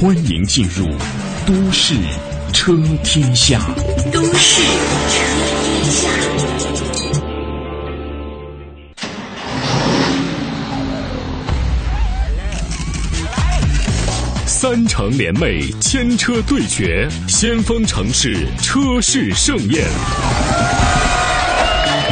欢迎进入《都市车天下》。都市车天下。三城联袂，千车对决，先锋城市车市盛宴。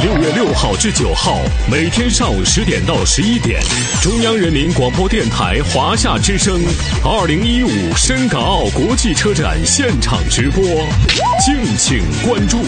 六月六号至九号，每天上午十点到十一点，中央人民广播电台华夏之声二零一五深港澳国际车展现场直播，敬请关注。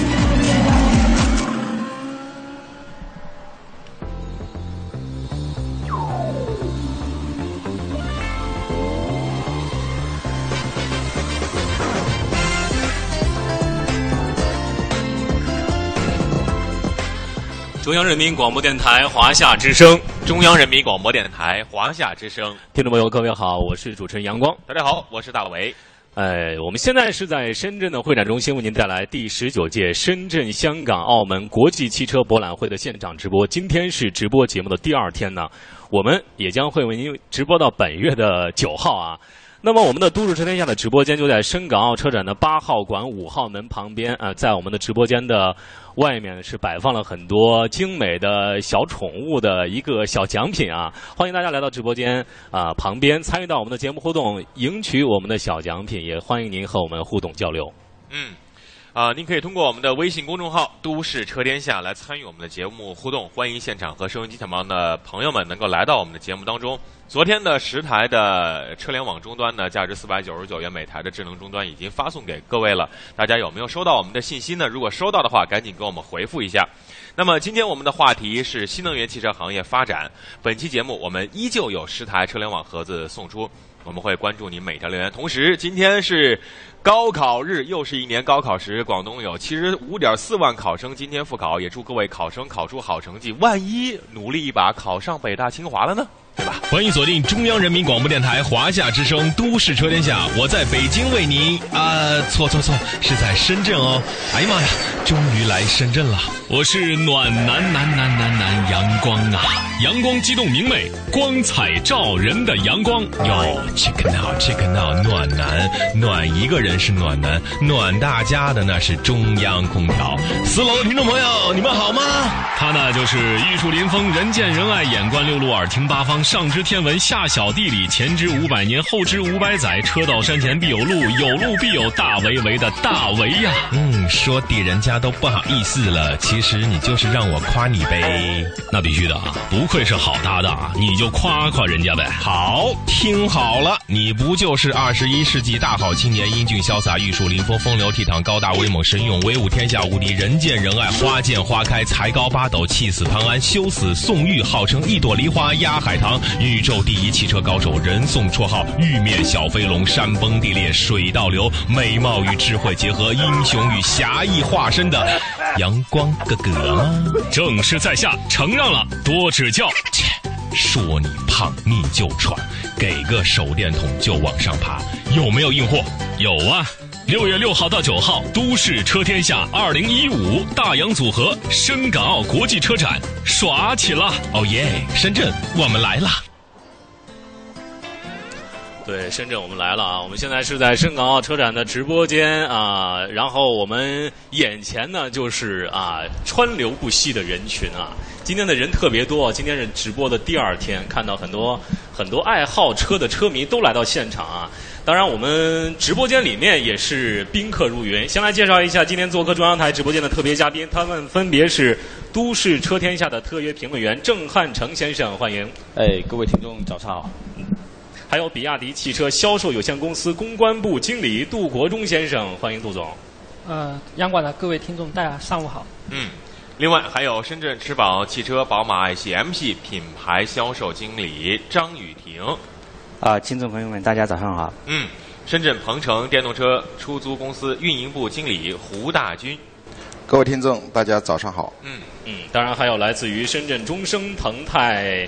中央人民广播电台华夏之声，中央人民广播电台华夏之声，听众朋友各位好，我是主持人阳光。大家好，我是大伟。哎，我们现在是在深圳的会展中心为您带来第十九届深圳、香港、澳门国际汽车博览会的现场直播。今天是直播节目的第二天呢，我们也将会为您直播到本月的九号啊。那么，我们的都市车天下的直播间就在深港澳车展的八号馆五号门旁边啊，在我们的直播间的外面是摆放了很多精美的小宠物的一个小奖品啊，欢迎大家来到直播间啊旁边参与到我们的节目互动，赢取我们的小奖品，也欢迎您和我们互动交流。嗯，啊，您可以通过我们的微信公众号“都市车天下”来参与我们的节目互动，欢迎现场和收音机前旁的朋友们能够来到我们的节目当中。昨天的十台的车联网终端呢，价值四百九十九元每台的智能终端已经发送给各位了。大家有没有收到我们的信息呢？如果收到的话，赶紧给我们回复一下。那么今天我们的话题是新能源汽车行业发展。本期节目我们依旧有十台车联网盒子送出，我们会关注你每条留言。同时，今天是高考日，又是一年高考时，广东有七十五点四万考生今天复考，也祝各位考生考出好成绩。万一努力一把考上北大清华了呢？对吧？欢迎锁定中央人民广播电台华夏之声《都市车天下》，我在北京为您啊，错错错，是在深圳哦。哎呀妈呀，终于来深圳了！我是暖男男男男男阳光啊，阳光激动明媚，光彩照人的阳光哟，check now check now，暖男暖一个人是暖男，暖大家的那是中央空调。四楼的听众朋友，你们好吗？他呢就是玉树临风，人见人爱，眼观六路，耳听八方。上知天文，下晓地理，前知五百年，后知五百载。车到山前必有路，有路必有大维维的大维呀。嗯，说的人家都不好意思了，其实你就是让我夸你呗。那必须的啊，不愧是好搭档，你就夸夸人家呗。好，听好了，你不就是二十一世纪大好青年，英俊潇洒，玉树临风，风流倜傥，高大威猛，神勇威武，天下无敌，人见人爱，花见花开，才高八斗，气死潘安，羞死宋玉，号称一朵梨花压海棠。宇宙第一汽车高手，人送绰号“玉面小飞龙”，山崩地裂水倒流，美貌与智慧结合，英雄与侠义化身的 阳光哥哥吗？正是在下，承让了，多指教。切，说你胖你就喘，给个手电筒就往上爬，有没有硬货？有啊，六月六号到九号，都市车天下二零一五大洋组合深港澳国际车展耍起了！哦耶，深圳，我们来啦！对，深圳我们来了啊！我们现在是在深港澳车展的直播间啊，然后我们眼前呢就是啊川流不息的人群啊。今天的人特别多，今天是直播的第二天，看到很多很多爱好车的车迷都来到现场啊。当然，我们直播间里面也是宾客如云。先来介绍一下今天做客中央台直播间的特别嘉宾，他们分别是都市车天下的特约评论员郑汉成先生，欢迎。哎，各位听众早上好。还有比亚迪汽车销售有限公司公关部经理杜国忠先生，欢迎杜总。呃，央广的各位听众，大家上午好。嗯，另外还有深圳驰宝汽车宝马爱系 M 系品牌销售经理张雨婷。啊，听众朋友们，大家早上好。嗯，深圳鹏程电动车出租公司运营部经理胡大军。各位听众，大家早上好。嗯嗯，当然还有来自于深圳中升腾泰。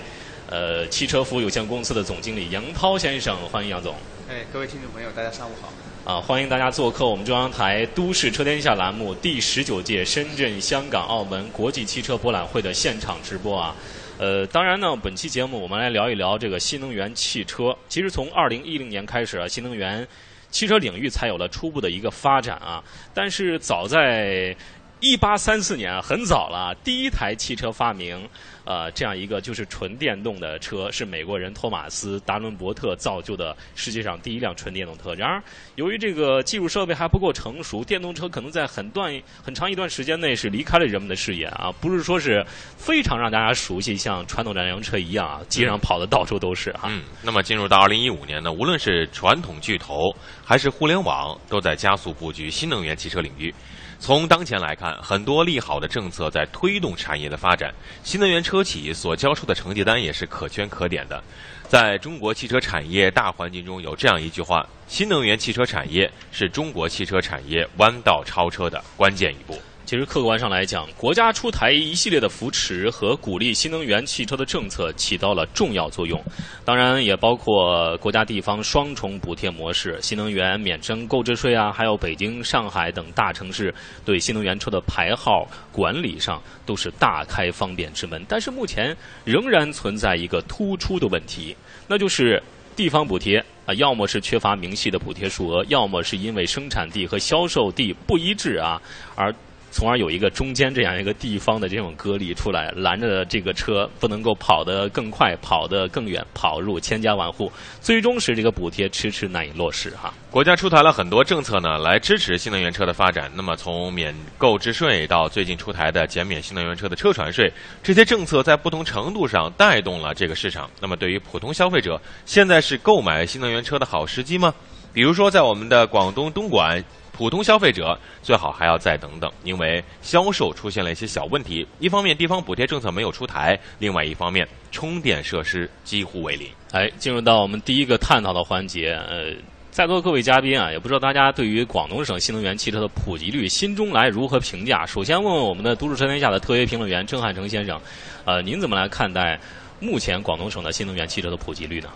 呃，汽车服务有限公司的总经理杨涛先生，欢迎杨总。哎，各位听众朋友，大家上午好。啊，欢迎大家做客我们中央台《都市车天下》栏目第十九届深圳、香港、澳门国际汽车博览会的现场直播啊。呃，当然呢，本期节目我们来聊一聊这个新能源汽车。其实从二零一零年开始啊，新能源汽车领域才有了初步的一个发展啊。但是早在一八三四年啊，很早了，第一台汽车发明，呃，这样一个就是纯电动的车，是美国人托马斯·达伦伯特造就的世界上第一辆纯电动车。然而，由于这个技术设备还不够成熟，电动车可能在很段很长一段时间内是离开了人们的视野啊，不是说是非常让大家熟悉，像传统燃油车一样啊，街上跑的到处都是哈。嗯，那么进入到二零一五年呢，无论是传统巨头还是互联网，都在加速布局新能源汽车领域。从当前来看，很多利好的政策在推动产业的发展，新能源车企所交出的成绩单也是可圈可点的。在中国汽车产业大环境中，有这样一句话：新能源汽车产业是中国汽车产业弯道超车的关键一步。其实客观上来讲，国家出台一系列的扶持和鼓励新能源汽车的政策起到了重要作用。当然，也包括国家地方双重补贴模式、新能源免征购置税啊，还有北京、上海等大城市对新能源车的牌号管理上都是大开方便之门。但是目前仍然存在一个突出的问题，那就是地方补贴啊，要么是缺乏明细的补贴数额，要么是因为生产地和销售地不一致啊，而。从而有一个中间这样一个地方的这种隔离出来，拦着这个车不能够跑得更快、跑得更远、跑入千家万户，最终使这个补贴迟迟难以落实哈。国家出台了很多政策呢，来支持新能源车的发展。那么从免购置税到最近出台的减免新能源车的车船税，这些政策在不同程度上带动了这个市场。那么对于普通消费者，现在是购买新能源车的好时机吗？比如说在我们的广东东莞。普通消费者最好还要再等等，因为销售出现了一些小问题。一方面，地方补贴政策没有出台；另外一方面，充电设施几乎为零。哎，进入到我们第一个探讨的环节，呃，在座各位嘉宾啊，也不知道大家对于广东省新能源汽车的普及率心中来如何评价？首先问问我们的《都市车天下》的特约评论员郑汉成先生，呃，您怎么来看待目前广东省的新能源汽车的普及率呢？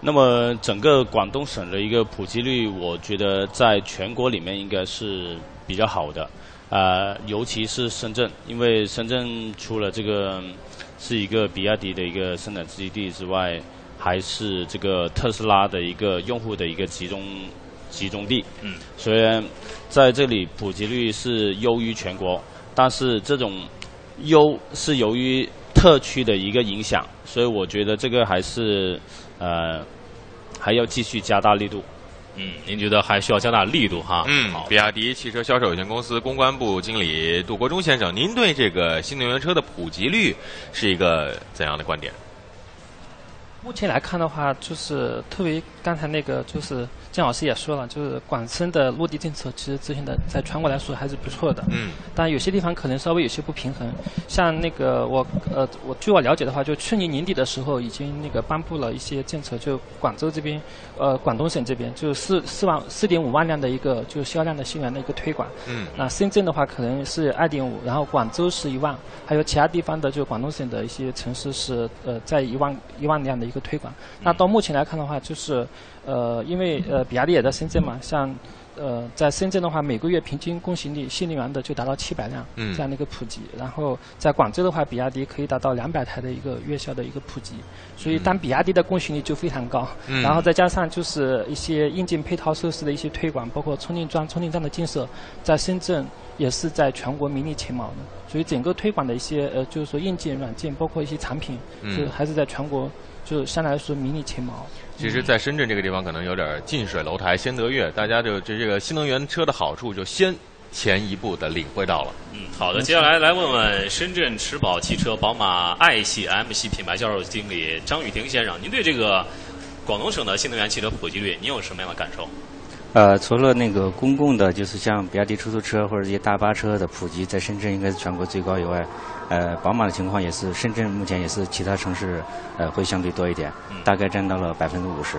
那么整个广东省的一个普及率，我觉得在全国里面应该是比较好的，呃，尤其是深圳，因为深圳除了这个是一个比亚迪的一个生产基地之外，还是这个特斯拉的一个用户的一个集中集中地。嗯。虽然在这里普及率是优于全国，但是这种优是由于特区的一个影响，所以我觉得这个还是。呃，还要继续加大力度。嗯，您觉得还需要加大力度哈？嗯，比亚迪汽车销售有限公司公关部经理杜国忠先生，您对这个新能源车的普及率是一个怎样的观点？目前来看的话，就是特别刚才那个就是。姜老师也说了，就是广深的落地政策其实执行的在全国来说还是不错的。嗯。但有些地方可能稍微有些不平衡，像那个我呃我据我了解的话，就去年年底的时候已经那个颁布了一些政策，就广州这边呃广东省这边就四四万四点五万辆的一个就销量的新能源的一个推广。嗯。那深圳的话可能是二点五，然后广州是一万，还有其他地方的就广东省的一些城市是呃在一万一万辆的一个推广。那到目前来看的话，就是。呃，因为呃，比亚迪也在深圳嘛，像呃，在深圳的话，每个月平均供行力新能源的就达到七百辆，这样的一个普及。然后在广州的话，比亚迪可以达到两百台的一个月销的一个普及。所以，当比亚迪的供行力就非常高，然后再加上就是一些硬件配套设施的一些推广，包括充电桩、充电站的建设，在深圳也是在全国名列前茅的。所以，整个推广的一些呃，就是说硬件、软件，包括一些产品，就还是在全国就相对来说名列前茅。其实，在深圳这个地方，可能有点近水楼台先得月，大家就就这个新能源车的好处就先前一步的领会到了。嗯，好的，接下来来问问深圳驰宝汽车宝马 i 系 M 系品牌销售经理张雨婷先生，您对这个广东省的新能源汽车普及率，您有什么样的感受？呃，除了那个公共的，就是像比亚迪出租车或者一些大巴车的普及，在深圳应该是全国最高以外。呃，宝马的情况也是，深圳目前也是其他城市呃会相对多一点，大概占到了百分之五十，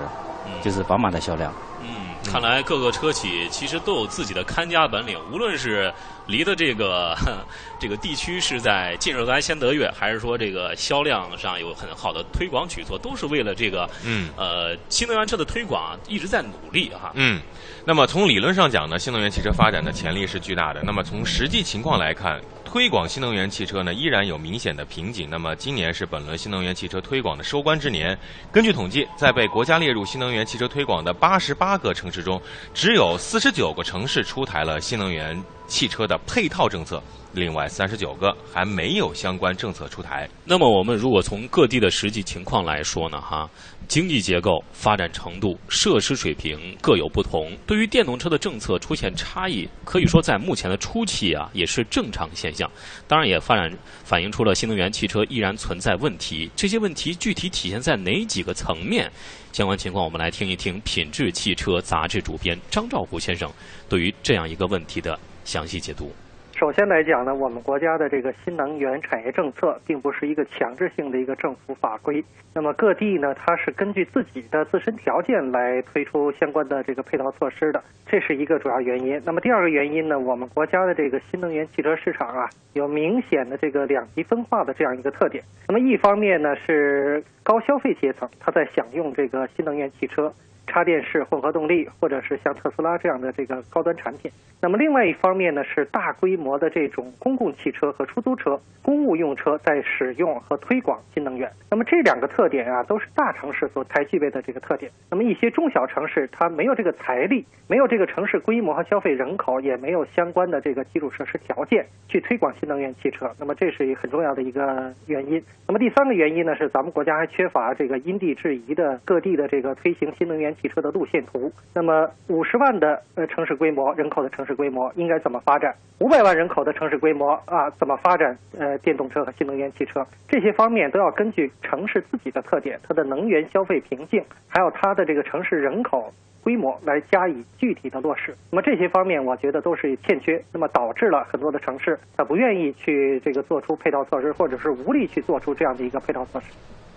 就是宝马的销量。嗯，看来各个车企其实都有自己的看家本领，无论是离的这个 这个地区是在进热来先得月，还是说这个销量上有很好的推广举措，都是为了这个嗯呃新能源车的推广一直在努力哈。嗯，那么从理论上讲呢，新能源汽车发展的潜力是巨大的。那么从实际情况来看，推广新能源汽车呢，依然有明显的瓶颈。那么今年是本轮新能源汽车推广的收官之年。根据统计，在被国家列入新能源汽车推广的八十八个之中，只有四十九个城市出台了新能源汽车的配套政策，另外三十九个还没有相关政策出台。那么我们如果从各地的实际情况来说呢，哈，经济结构、发展程度、设施水平各有不同，对于电动车的政策出现差异，可以说在目前的初期啊，也是正常现象。当然，也发展反映出了新能源汽车依然存在问题。这些问题具体体现在哪几个层面？相关情况，我们来听一听《品质汽车》杂志主编张兆虎先生对于这样一个问题的详细解读。首先来讲呢，我们国家的这个新能源产业政策并不是一个强制性的一个政府法规。那么各地呢，它是根据自己的自身条件来推出相关的这个配套措施的，这是一个主要原因。那么第二个原因呢，我们国家的这个新能源汽车市场啊，有明显的这个两极分化的这样一个特点。那么一方面呢，是高消费阶层他在享用这个新能源汽车。插电式混合动力，或者是像特斯拉这样的这个高端产品。那么另外一方面呢，是大规模的这种公共汽车和出租车、公务用车在使用和推广新能源。那么这两个特点啊，都是大城市所才具备的这个特点。那么一些中小城市，它没有这个财力，没有这个城市规模和消费人口，也没有相关的这个基础设施条件去推广新能源汽车。那么这是一很重要的一个原因。那么第三个原因呢，是咱们国家还缺乏这个因地制宜的各地的这个推行新能源。汽车的路线图，那么五十万的呃城市规模人口的城市规模应该怎么发展？五百万人口的城市规模啊，怎么发展？呃，电动车和新能源汽车这些方面都要根据城市自己的特点、它的能源消费瓶颈，还有它的这个城市人口规模来加以具体的落实。那么这些方面，我觉得都是欠缺，那么导致了很多的城市它不愿意去这个做出配套措施，或者是无力去做出这样的一个配套措施。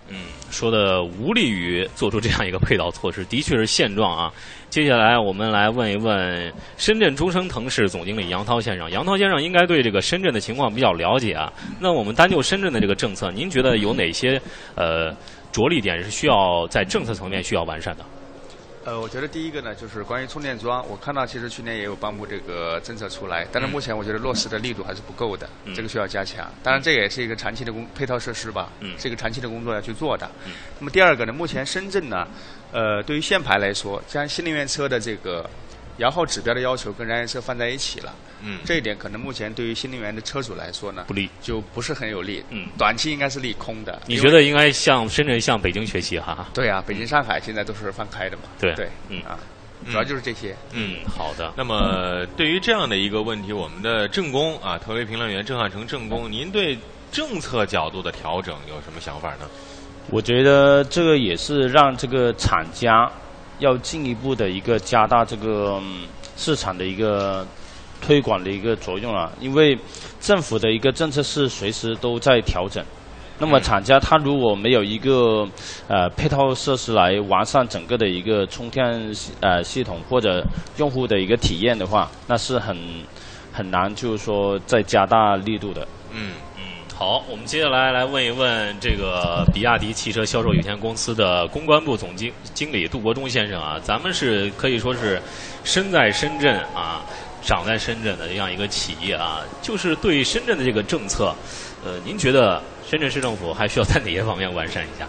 嗯，说的无利于做出这样一个配套措施，的确是现状啊。接下来我们来问一问深圳中升腾市总经理杨涛先生。杨涛先生应该对这个深圳的情况比较了解啊。那我们单就深圳的这个政策，您觉得有哪些呃着力点是需要在政策层面需要完善的？呃，我觉得第一个呢，就是关于充电桩，我看到其实去年也有颁布这个政策出来，但是目前我觉得落实的力度还是不够的，这个需要加强。当然，这也是一个长期的工配套设施吧，是一个长期的工作要去做的。那么第二个呢，目前深圳呢，呃，对于限牌来说，将新能源车的这个摇号指标的要求跟燃油车放在一起了。嗯，这一点可能目前对于新能源的车主来说呢，不利，就不是很有利。嗯，短期应该是利空的。你觉得应该向深圳、向北京学习哈？对啊，北京、上海现在都是放开的嘛。对对，嗯啊。主要就是这些。嗯，好的。那么对于这样的一个问题，我们的正工啊，特微评论员郑汉成正工，您对政策角度的调整有什么想法呢？我觉得这个也是让这个厂家要进一步的一个加大这个市场的一个推广的一个作用了，因为政府的一个政策是随时都在调整。那么厂家他如果没有一个呃配套设施来完善整个的一个充电呃系统或者用户的一个体验的话，那是很很难就是说再加大力度的。嗯嗯，好，我们接下来来问一问这个比亚迪汽车销售有限公司的公关部总经经理杜国忠先生啊，咱们是可以说是身在深圳啊，长在深圳的这样一个企业啊，就是对深圳的这个政策，呃，您觉得？深圳市政府还需要在哪些方面完善一下？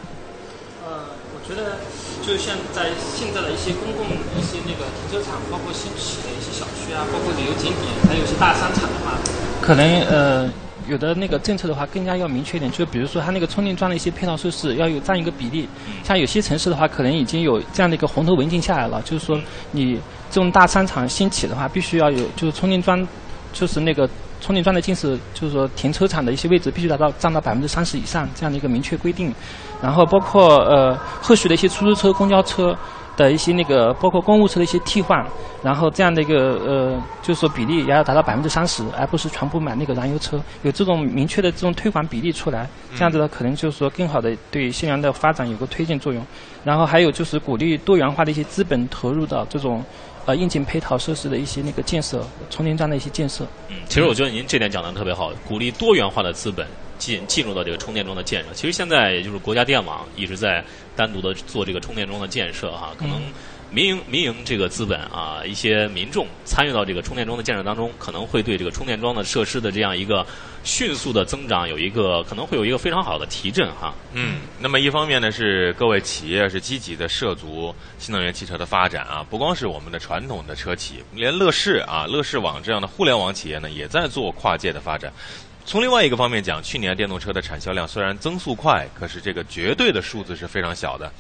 呃，我觉得就像在现在的一些公共一些那个停车场，包括新起的一些小区啊，包括旅游景点，还有一些大商场的话，可能呃有的那个政策的话更加要明确一点，就比如说它那个充电桩的一些配套设施要有占一个比例。像有些城市的话，可能已经有这样的一个红头文件下来了，就是说你这种大商场兴起的话，必须要有就是充电桩，就是那个。充电桩的近视，就是说停车场的一些位置必须达到占到百分之三十以上这样的一个明确规定，然后包括呃后续的一些出租车、公交车，的一些那个包括公务车的一些替换，然后这样的一个呃，就是说比例也要达到百分之三十，而不是全部买那个燃油车，有这种明确的这种推广比例出来，这样子呢，可能就是说更好的对新能源的发展有个推进作用。然后还有就是鼓励多元化的一些资本投入到这种呃应急配套设施的一些那个建设，充电站的一些建设。嗯，其实我觉得您这点讲的特别好，鼓励多元化的资本进进入到这个充电桩的建设。其实现在也就是国家电网一直在单独的做这个充电桩的建设哈，可能民营民营这个资本啊，一些民众参与到这个充电桩的建设当中，可能会对这个充电桩的设施的这样一个迅速的增长有一个可能会有一个非常好的提振哈。嗯，那么一方面呢是各位企业是积极的涉足新能源汽车的发展啊，不光是我们的传统的车企，连乐视啊、乐视网这样的互联网企业呢，也在做跨界的发展。从另外一个方面讲，去年电动车的产销量虽然增速快，可是这个绝对的数字是非常小的。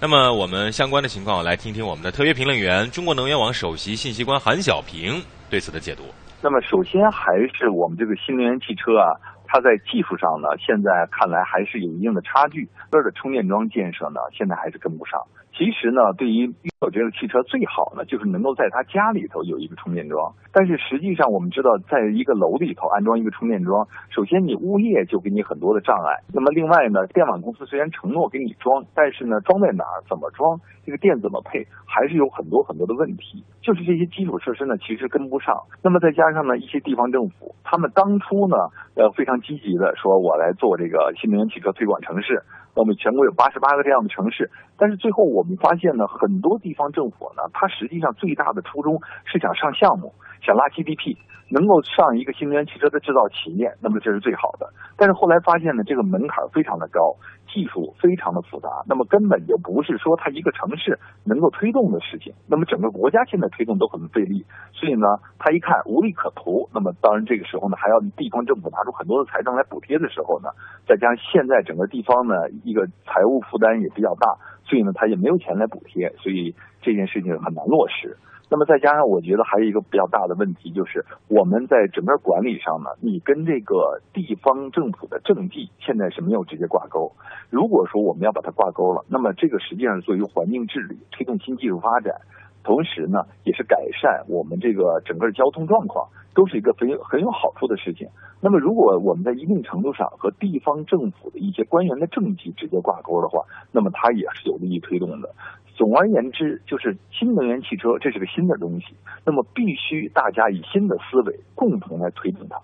那么我们相关的情况来听听我们的特约评论员、中国能源网首席信息官韩小平对此的解读。那么首先还是我们这个新能源汽车啊，它在技术上呢，现在看来还是有一定的差距。这儿的充电桩建设呢，现在还是跟不上。其实呢，对于有这个汽车最好呢，就是能够在他家里头有一个充电桩。但是实际上，我们知道，在一个楼里头安装一个充电桩，首先你物业就给你很多的障碍。那么另外呢，电网公司虽然承诺给你装，但是呢，装在哪儿、怎么装、这个电怎么配，还是有很多很多的问题。就是这些基础设施呢，其实跟不上。那么再加上呢，一些地方政府，他们当初呢，呃，非常积极的说，我来做这个新能源汽车推广城市。我们全国有八十八个这样的城市，但是最后我们发现呢，很多地方政府呢，它实际上最大的初衷是想上项目，想拉 GDP，能够上一个新能源汽车的制造企业，那么这是最好的。但是后来发现呢，这个门槛非常的高，技术非常的复杂，那么根本就不是说它一个城市能够推动的事情。那么整个国家现在推动都很费力，所以呢，他一看无利可图，那么当然这个时候呢，还要地方政府拿出很多的财政来补贴的时候呢，再加上现在整个地方呢一个财务负担也比较大，所以呢，他也没有钱来补贴，所以这件事情很难落实。那么再加上，我觉得还有一个比较大的问题，就是我们在整个管理上呢，你跟这个地方政府的政绩现在是没有直接挂钩。如果说我们要把它挂钩了，那么这个实际上是作为环境治理、推动新技术发展，同时呢，也是改善我们这个整个交通状况，都是一个很有很有好处的事情。那么如果我们在一定程度上和地方政府的一些官员的政绩直接挂钩的话，那么它也是有利于推动的。总而言之，就是新能源汽车这是个新的东西，那么必须大家以新的思维共同来推动它。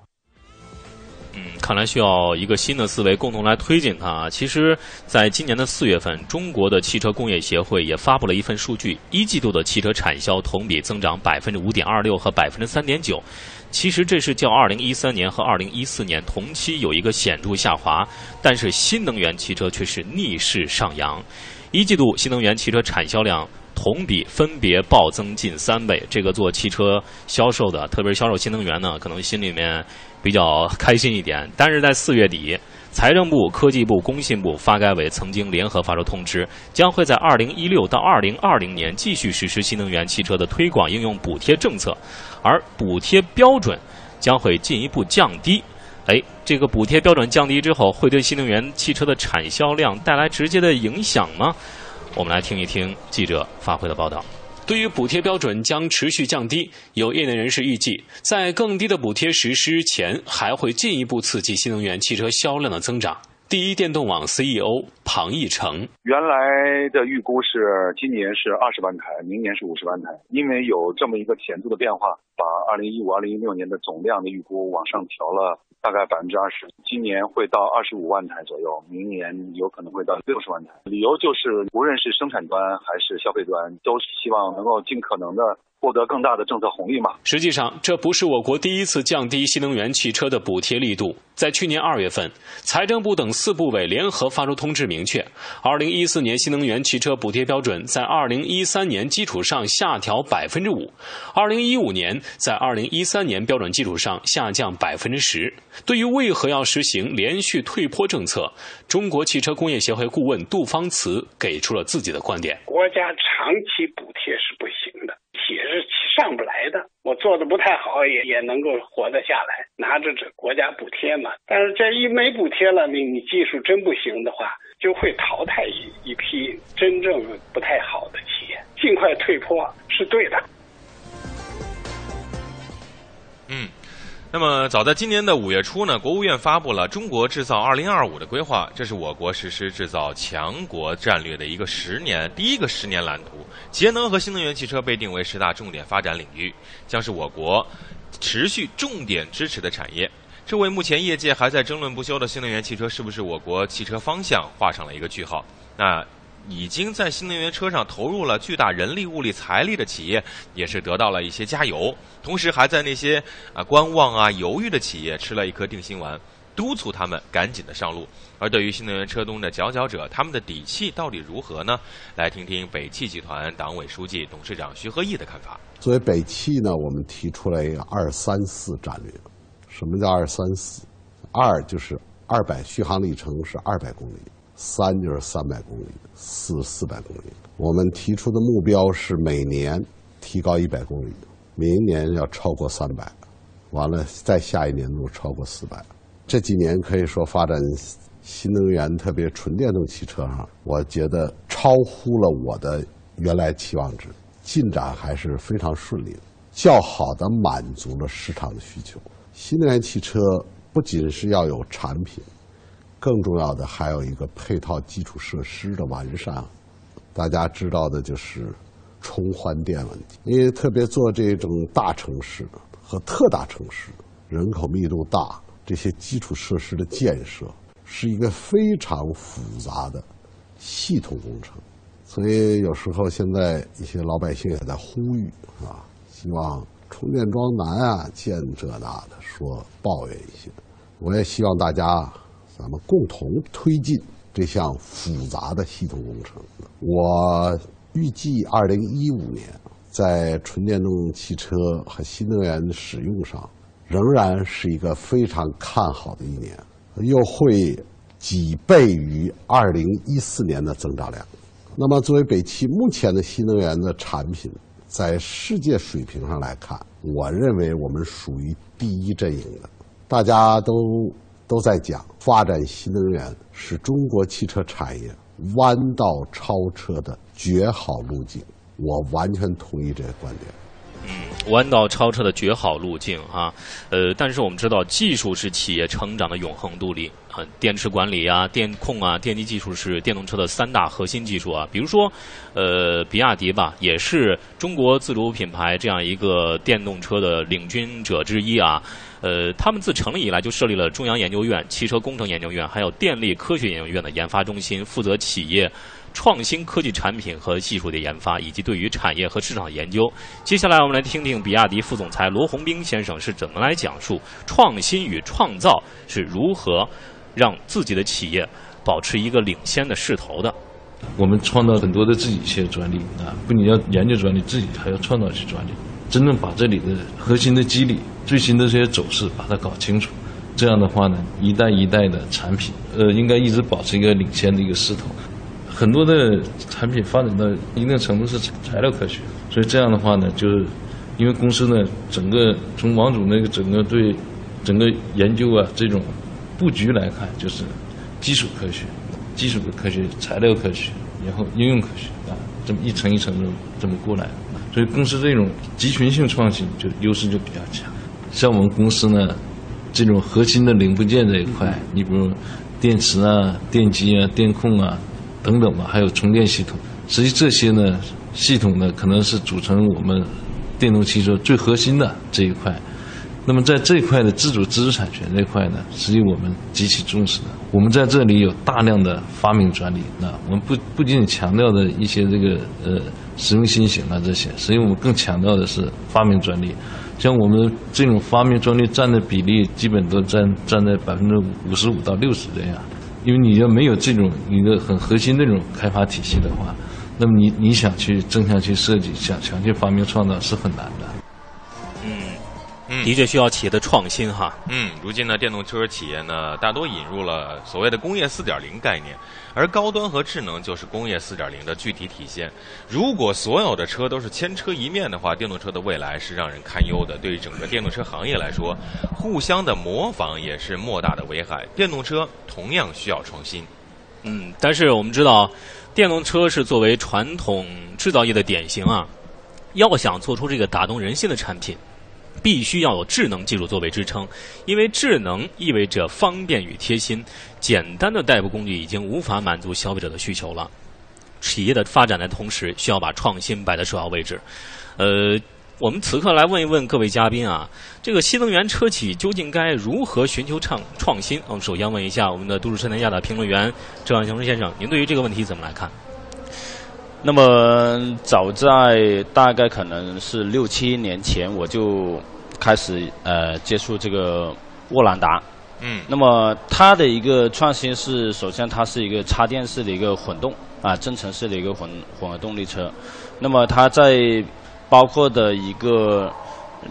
嗯，看来需要一个新的思维共同来推进它啊。其实，在今年的四月份，中国的汽车工业协会也发布了一份数据，一季度的汽车产销同比增长百分之五点二六和百分之三点九。其实这是较二零一三年和二零一四年同期有一个显著下滑，但是新能源汽车却是逆势上扬。一季度新能源汽车产销量同比分别暴增近三倍，这个做汽车销售的，特别是销售新能源呢，可能心里面比较开心一点。但是在四月底，财政部、科技部、工信部、发改委曾经联合发出通知，将会在二零一六到二零二零年继续实施新能源汽车的推广应用补贴政策，而补贴标准将会进一步降低。哎，这个补贴标准降低之后，会对新能源汽车的产销量带来直接的影响吗？我们来听一听记者发回的报道。对于补贴标准将持续降低，有业内人士预计，在更低的补贴实施前，还会进一步刺激新能源汽车销量的增长。第一电动网 CEO 庞义成，原来的预估是今年是二十万台，明年是五十万台。因为有这么一个显著的变化，把二零一五、二零一六年的总量的预估往上调了大概百分之二十。今年会到二十五万台左右，明年有可能会到六十万台。理由就是，无论是生产端还是消费端，都希望能够尽可能的。获得更大的政策红利嘛？实际上，这不是我国第一次降低新能源汽车的补贴力度。在去年二月份，财政部等四部委联合发出通知，明确，二零一四年新能源汽车补贴标准在二零一三年基础上下调百分之五，二零一五年在二零一三年标准基础上下降百分之十。对于为何要实行连续退坡政策，中国汽车工业协会顾问杜方慈给出了自己的观点：国家长期补贴是不行的。也是上不来的，我做的不太好，也也能够活得下来，拿着这国家补贴嘛。但是这一没补贴了，你你技术真不行的话，就会淘汰一一批真正不太好的企业。尽快退坡是对的。嗯。那么，早在今年的五月初呢，国务院发布了《中国制造二零二五》的规划，这是我国实施制造强国战略的一个十年第一个十年蓝图。节能和新能源汽车被定为十大重点发展领域，将是我国持续重点支持的产业。这为目前业界还在争论不休的新能源汽车是不是我国汽车方向画上了一个句号。那。已经在新能源车上投入了巨大人力、物力、财力的企业，也是得到了一些加油。同时，还在那些啊观望啊犹豫的企业吃了一颗定心丸，督促他们赶紧的上路。而对于新能源车中的佼佼者，他们的底气到底如何呢？来听听北汽集团党委书记、董事长徐和义的看法。作为北汽呢，我们提出了一个“二三四”战略。什么叫“二三四”？二就是二百续航里程是二百公里。三就是三百公里，四四百公里。我们提出的目标是每年提高一百公里，明年要超过三百，完了再下一年度超过四百。这几年可以说发展新能源，特别纯电动汽车上，我觉得超乎了我的原来期望值，进展还是非常顺利的，较好的满足了市场的需求。新能源汽车不仅是要有产品。更重要的还有一个配套基础设施的完善，大家知道的就是充换电问题。因为特别做这种大城市和特大城市，人口密度大，这些基础设施的建设是一个非常复杂的系统工程。所以有时候现在一些老百姓也在呼吁啊，希望充电桩难啊，建这那的说抱怨一些。我也希望大家。咱们共同推进这项复杂的系统工程。我预计二零一五年在纯电动汽车和新能源的使用上，仍然是一个非常看好的一年，又会几倍于二零一四年的增长量。那么，作为北汽目前的新能源的产品，在世界水平上来看，我认为我们属于第一阵营的，大家都。都在讲发展新能源是中国汽车产业弯道超车的绝好路径，我完全同意这个观点。嗯，弯道超车的绝好路径啊，呃，但是我们知道，技术是企业成长的永恒动力啊，电池管理啊、电控啊、电机技术是电动车的三大核心技术啊。比如说，呃，比亚迪吧，也是中国自主品牌这样一个电动车的领军者之一啊。呃，他们自成立以来就设立了中央研究院、汽车工程研究院，还有电力科学研究院的研发中心，负责企业创新科技产品和技术的研发，以及对于产业和市场研究。接下来，我们来听听比亚迪副总裁罗宏斌先生是怎么来讲述创新与创造是如何让自己的企业保持一个领先的势头的。我们创造很多的自己一些专利啊，不仅要研究专利，自己还要创造一些专利。真正把这里的核心的机理、最新的这些走势把它搞清楚，这样的话呢，一代一代的产品，呃，应该一直保持一个领先的一个势头。很多的产品发展到一定程度是材料科学，所以这样的话呢，就是因为公司呢，整个从王总那个整个对整个研究啊这种布局来看，就是基础科学、基础的科学、材料科学，然后应用科学啊，这么一层一层的这么过来。所以公司这种集群性创新就优势就比较强。像我们公司呢，这种核心的零部件这一块，你比如电池啊、电机啊、电控啊等等吧，还有充电系统，实际这些呢系统呢可能是组成我们电动汽车最核心的这一块。那么在这一块的自主知识产权这块呢，实际我们极其重视的。我们在这里有大量的发明专利，那我们不不仅仅强调的一些这个呃。实用新型啊，这些，实际我们更强调的是发明专利。像我们这种发明专利占的比例，基本都占占在百分之五十五到六十这样。因为你要没有这种一个很核心那种开发体系的话，那么你你想去增强去设计，想想去发明创造是很难的。的确需要企业的创新哈。嗯，如今呢，电动车企业呢大多引入了所谓的工业四点零概念，而高端和智能就是工业四点零的具体体现。如果所有的车都是千车一面的话，电动车的未来是让人堪忧的。对于整个电动车行业来说，互相的模仿也是莫大的危害。电动车同样需要创新。嗯，但是我们知道，电动车是作为传统制造业的典型啊，要想做出这个打动人心的产品，必须要有智能技术作为支撑，因为智能意味着方便与贴心，简单的代步工具已经无法满足消费者的需求了。企业的发展的同时，需要把创新摆在首要位置。呃，我们此刻来问一问各位嘉宾啊，这个新能源车企究竟该如何寻求创创新？我们首先问一下我们的都市车天下的评论员郑万雄先生，您对于这个问题怎么来看？那么早在大概可能是六七年前，我就开始呃接触这个沃兰达。嗯。那么它的一个创新是，首先它是一个插电式的一个混动啊，增程式的一个混混合动力车。那么它在包括的一个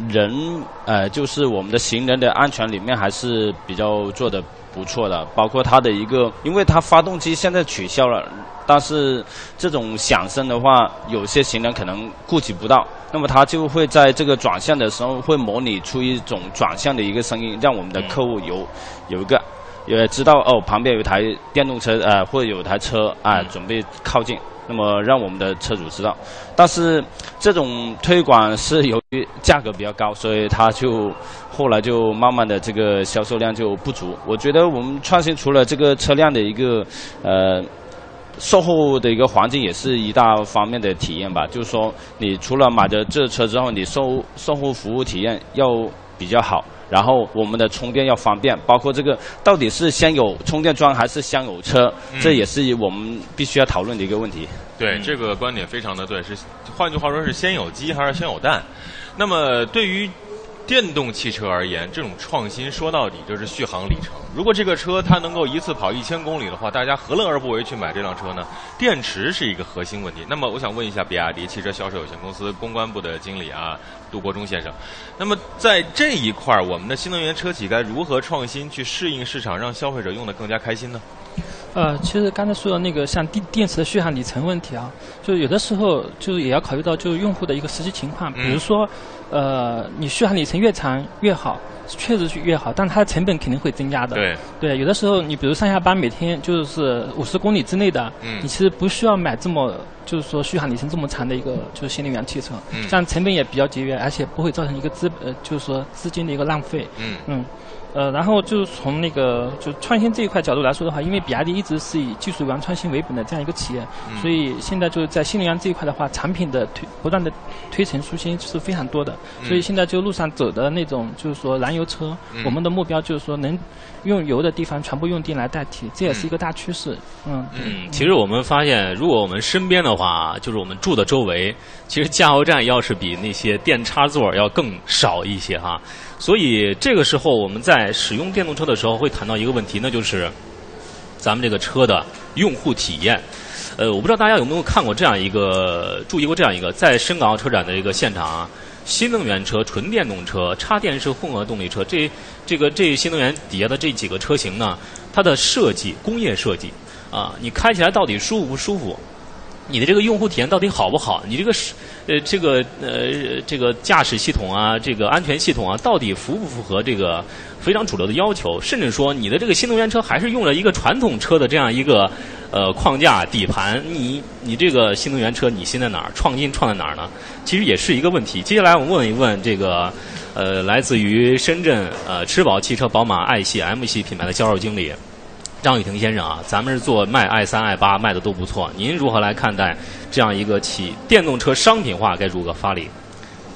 人呃，就是我们的行人的安全里面还是比较做的不错的，包括它的一个，因为它发动机现在取消了，但是这种响声的话，有些行人可能顾及不到，那么它就会在这个转向的时候会模拟出一种转向的一个声音，让我们的客户有有一个也知道哦，旁边有一台电动车呃，或者有台车啊、准备靠近。那么让我们的车主知道，但是这种推广是由于价格比较高，所以它就后来就慢慢的这个销售量就不足。我觉得我们创新除了这个车辆的一个呃售后的一个环境，也是一大方面的体验吧。就是说，你除了买的这车之后，你售售后服务体验要比较好。然后我们的充电要方便，包括这个到底是先有充电桩还是先有车，这也是我们必须要讨论的一个问题。对，这个观点非常的对，是换句话说是先有鸡还是先有蛋？那么对于电动汽车而言，这种创新说到底就是续航里程。如果这个车它能够一次跑一千公里的话，大家何乐而不为去买这辆车呢？电池是一个核心问题。那么我想问一下比亚迪汽车销售有限公司公关部的经理啊，杜国忠先生。那么在这一块儿，我们的新能源车企该如何创新去适应市场，让消费者用的更加开心呢？呃，其实刚才说的那个像电电池的续航里程问题啊，就有的时候就是也要考虑到就是用户的一个实际情况，比如说，呃，你续航里程越长越好，确实是越好，但它的成本肯定会增加的。对。对，有的时候你比如上下班每天就是五十公里之内的，嗯你其实不需要买这么就是说续航里程这么长的一个就是新能源汽车，嗯这样成本也比较节约，而且不会造成一个资呃就是说资金的一个浪费。嗯嗯。呃，然后就是从那个就创新这一块角度来说的话，因为比亚迪一直是以技术原创新为本的这样一个企业，嗯。所以现在就是在新能源这一块的话，产品的推不断的推陈出新是非常多的。嗯。所以现在就路上走的那种就是说燃油车，嗯。我们的目标就是说能用油的地方全部用电来代替，这也是一个大趋势。嗯，嗯，其实我们发现，如果我们身边的话，就是我们住的周围，其实加油站要是比那些电插座要更少一些哈。所以这个时候我们在使用电动车的时候会谈到一个问题，那就是咱们这个车的用户体验。呃，我不知道大家有没有看过这样一个，注意过这样一个，在深港澳车展的一个现场啊，新能源车、纯电动车、插电式混合动力车，这这个这新能源底下的这几个车型呢，它的设计工业设计啊，你开起来到底舒服不舒服？你的这个用户体验到底好不好？你这个是呃这个呃这个驾驶系统啊，这个安全系统啊，到底符不符合这个非常主流的要求？甚至说你的这个新能源车还是用了一个传统车的这样一个呃框架底盘，你你这个新能源车你新在哪儿？创新创在哪儿呢？其实也是一个问题。接下来我们问一问这个呃来自于深圳呃吃宝汽车宝马 i 系 M 系品牌的销售经理。张雨婷先生啊，咱们是做卖 i 三 i 八卖的都不错，您如何来看待这样一个企电动车商品化该如何发力？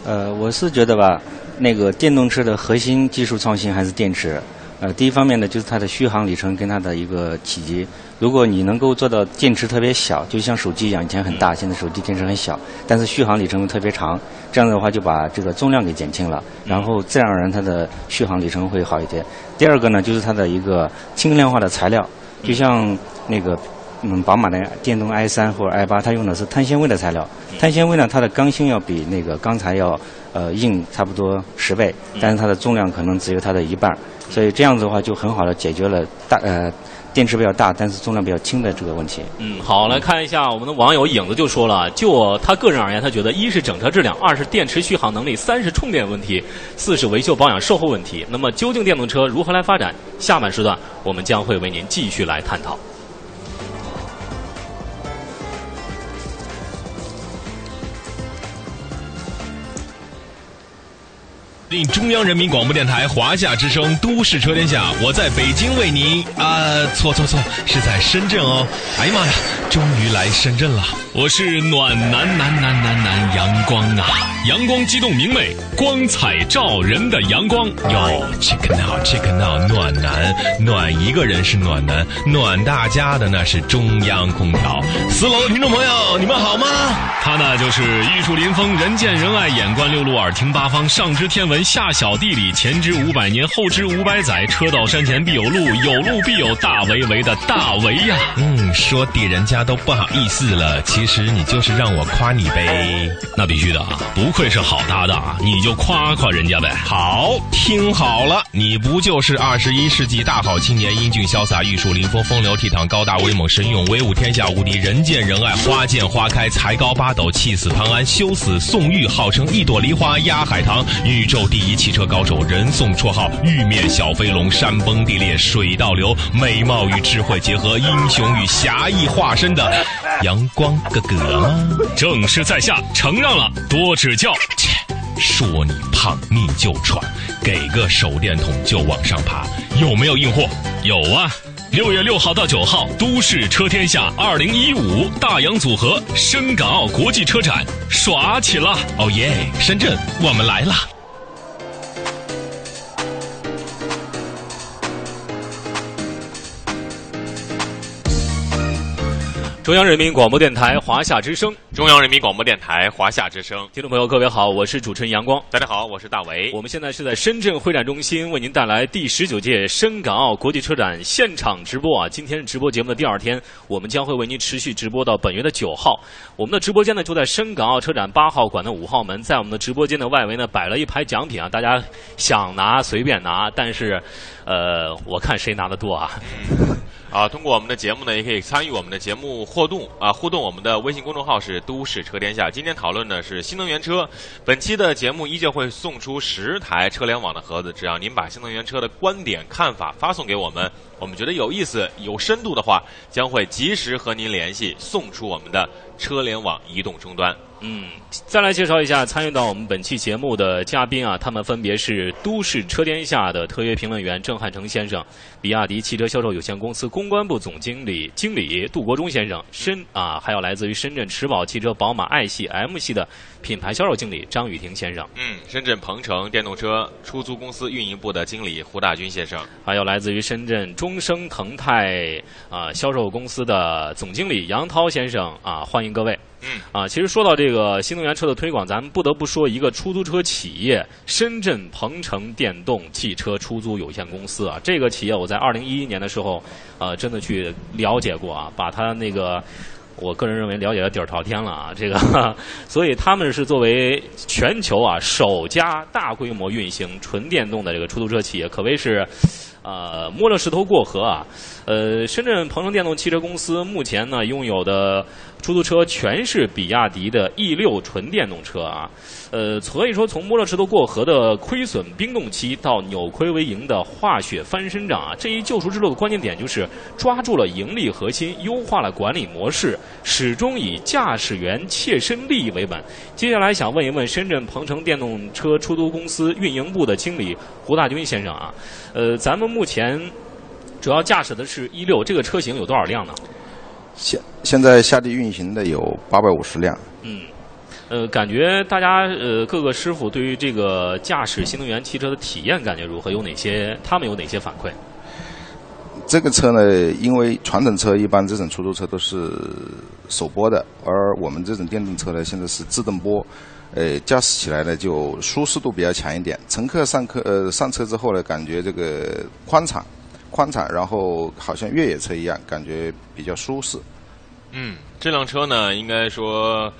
呃，我是觉得吧，那个电动车的核心技术创新还是电池。呃，第一方面呢，就是它的续航里程跟它的一个体积。如果你能够做到电池特别小，就像手机一样，以前很大，现在手机电池很小，但是续航里程又特别长，这样的话就把这个重量给减轻了，然后自然而然它的续航里程会好一点。第二个呢，就是它的一个轻量化的材料，就像那个嗯，宝马的电动 i 三或者 i 八，它用的是碳纤维的材料。碳纤维呢，它的刚性要比那个钢材要呃硬差不多十倍，但是它的重量可能只有它的一半儿，所以这样子的话就很好的解决了大呃电池比较大，但是重量比较轻的这个问题。嗯，好，来看一下我们的网友影子就说了，就他个人而言，他觉得一是整车质量，二是电池续航能力，三是充电问题，四是维修保养售后问题。那么究竟电动车如何来发展？下半时段我们将会为您继续来探讨。令中央人民广播电台华夏之声都市车天下，我在北京为您啊，错错错，是在深圳哦。哎呀妈呀，终于来深圳了！我是暖男男男男男阳光啊，阳光激动明媚，光彩照人的阳光。哟，check now check now，暖男暖一个人是暖男，暖大家的那是中央空调。四楼的听众朋友，你们好吗？他呢就是玉树临风，人见人爱，眼观六路，耳听八方，上知天文，下小地理，前知五百年，后知五百载，车到山前必有路，有路必有大维维的大维呀。嗯，说地人家都不好意思了，其实你就是让我夸你呗。那必须的啊，不愧是好搭档，你就夸夸人家呗。好，听好了，你不就是二十一世纪大好青年，英俊潇洒，玉树临风，风流倜傥，高大威猛，神勇威武，天下无敌，人见人爱，花见花开，才高八斗，气死潘安，羞死宋玉，号称一朵梨花压海棠，宇宙第一汽车高手，人送绰号玉面小飞龙，山崩地裂水倒流，美貌与智慧结合，英雄与侠义化身的 阳光哥哥吗？正是在下，承让了，多指教。切，说你胖你就喘，给个手电筒就往上爬，有没有硬货？有啊。六月六号到九号，都市车天下二零一五大洋组合深港澳国际车展耍起了！哦耶，深圳，我们来了！中央人民广播电台华夏之声，中央人民广播电台华夏之声，听众朋友，各位好，我是主持人阳光。大家好，我是大为。我们现在是在深圳会展中心为您带来第十九届深港澳国际车展现场直播啊！今天是直播节目的第二天，我们将会为您持续直播到本月的九号。我们的直播间呢就在深港澳车展八号馆的五号门，在我们的直播间的外围呢摆了一排奖品啊，大家想拿随便拿，但是，呃，我看谁拿的多啊。啊，通过我们的节目呢，也可以参与我们的节目互动啊，互动我们的微信公众号是“都市车天下”。今天讨论的是新能源车，本期的节目依旧会送出十台车联网的盒子，只要您把新能源车的观点看法发送给我们，我们觉得有意思、有深度的话，将会及时和您联系，送出我们的车联网移动终端。嗯，再来介绍一下参与到我们本期节目的嘉宾啊，他们分别是都市车天下的特约评论员郑汉成先生，比亚迪汽车销售有限公司公关部总经理经理杜国忠先生，深啊，还有来自于深圳驰宝汽车宝马 i 系 M 系的品牌销售经理张雨婷先生，嗯，深圳鹏程电动车出租公司运营部的经理胡大军先生，还有来自于深圳中升腾泰啊销售公司的总经理杨涛先生啊，欢迎各位。嗯啊，其实说到这个新能源车的推广，咱们不得不说一个出租车企业——深圳鹏程电动汽车出租有限公司啊。这个企业我在二零一一年的时候，呃，真的去了解过啊，把它那个，我个人认为了解的底儿朝天了啊。这个，所以他们是作为全球啊首家大规模运行纯电动的这个出租车企业，可谓是。呃，摸着石头过河啊！呃，深圳鹏程电动汽车公司目前呢拥有的出租车全是比亚迪的 E 六纯电动车啊。呃，所以说从摸着石头过河的亏损冰冻期到扭亏为盈的化雪翻身仗啊，这一救赎之路的关键点就是抓住了盈利核心，优化了管理模式，始终以驾驶员切身利益为本。接下来想问一问深圳鹏程电动车出租公司运营部的经理胡大军先生啊，呃，咱们目前主要驾驶的是一六，这个车型有多少辆呢？现现在下地运行的有八百五十辆。嗯，呃，感觉大家呃各个师傅对于这个驾驶新能源汽车的体验感觉如何？有哪些？他们有哪些反馈？这个车呢，因为传统车一般这种出租车都是手拨的，而我们这种电动车呢，现在是自动拨，呃，驾驶起来呢就舒适度比较强一点。乘客上客呃上车之后呢，感觉这个宽敞，宽敞，然后好像越野车一样，感觉比较舒适。嗯，这辆车呢，应该说。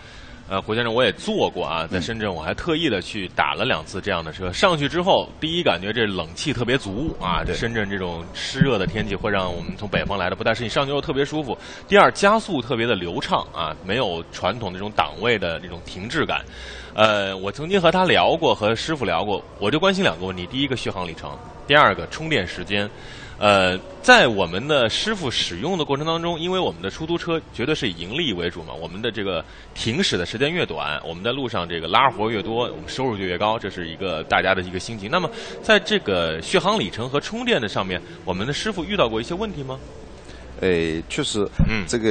呃，胡先生，我也坐过啊，在深圳我还特意的去打了两次这样的车。上去之后，第一感觉这冷气特别足啊，深圳这种湿热的天气会让我们从北方来的不太适应。上去后特别舒服。第二，加速特别的流畅啊，没有传统那种档位的那种停滞感。呃，我曾经和他聊过，和师傅聊过，我就关心两个问题：第一个续航里程，第二个充电时间。呃，在我们的师傅使用的过程当中，因为我们的出租车绝对是以盈利为主嘛，我们的这个停驶的时间越短，我们在路上这个拉活越多，我们收入就越高，这是一个大家的一个心情。那么，在这个续航里程和充电的上面，我们的师傅遇到过一些问题吗？哎，确实，嗯，这个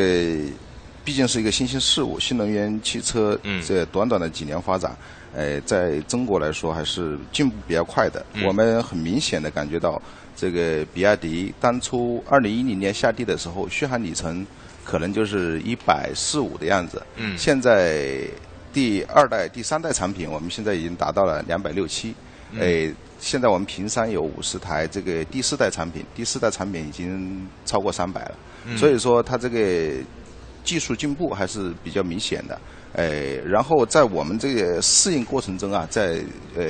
毕竟是一个新兴事物，新能源汽车这短短的几年发展，呃，在中国来说还是进步比较快的。嗯我们很明显的感觉到，这个比亚迪当初二零一零年下地的时候，续航里程可能就是一百四五的样子。嗯现在第二代、第三代产品，我们现在已经达到了两百六七。嗯诶，现在我们平山有五十台这个第四代产品，第四代产品已经超过三百了。嗯所以说它这个技术进步还是比较明显的。哎，然后在我们这个适应过程中啊，在呃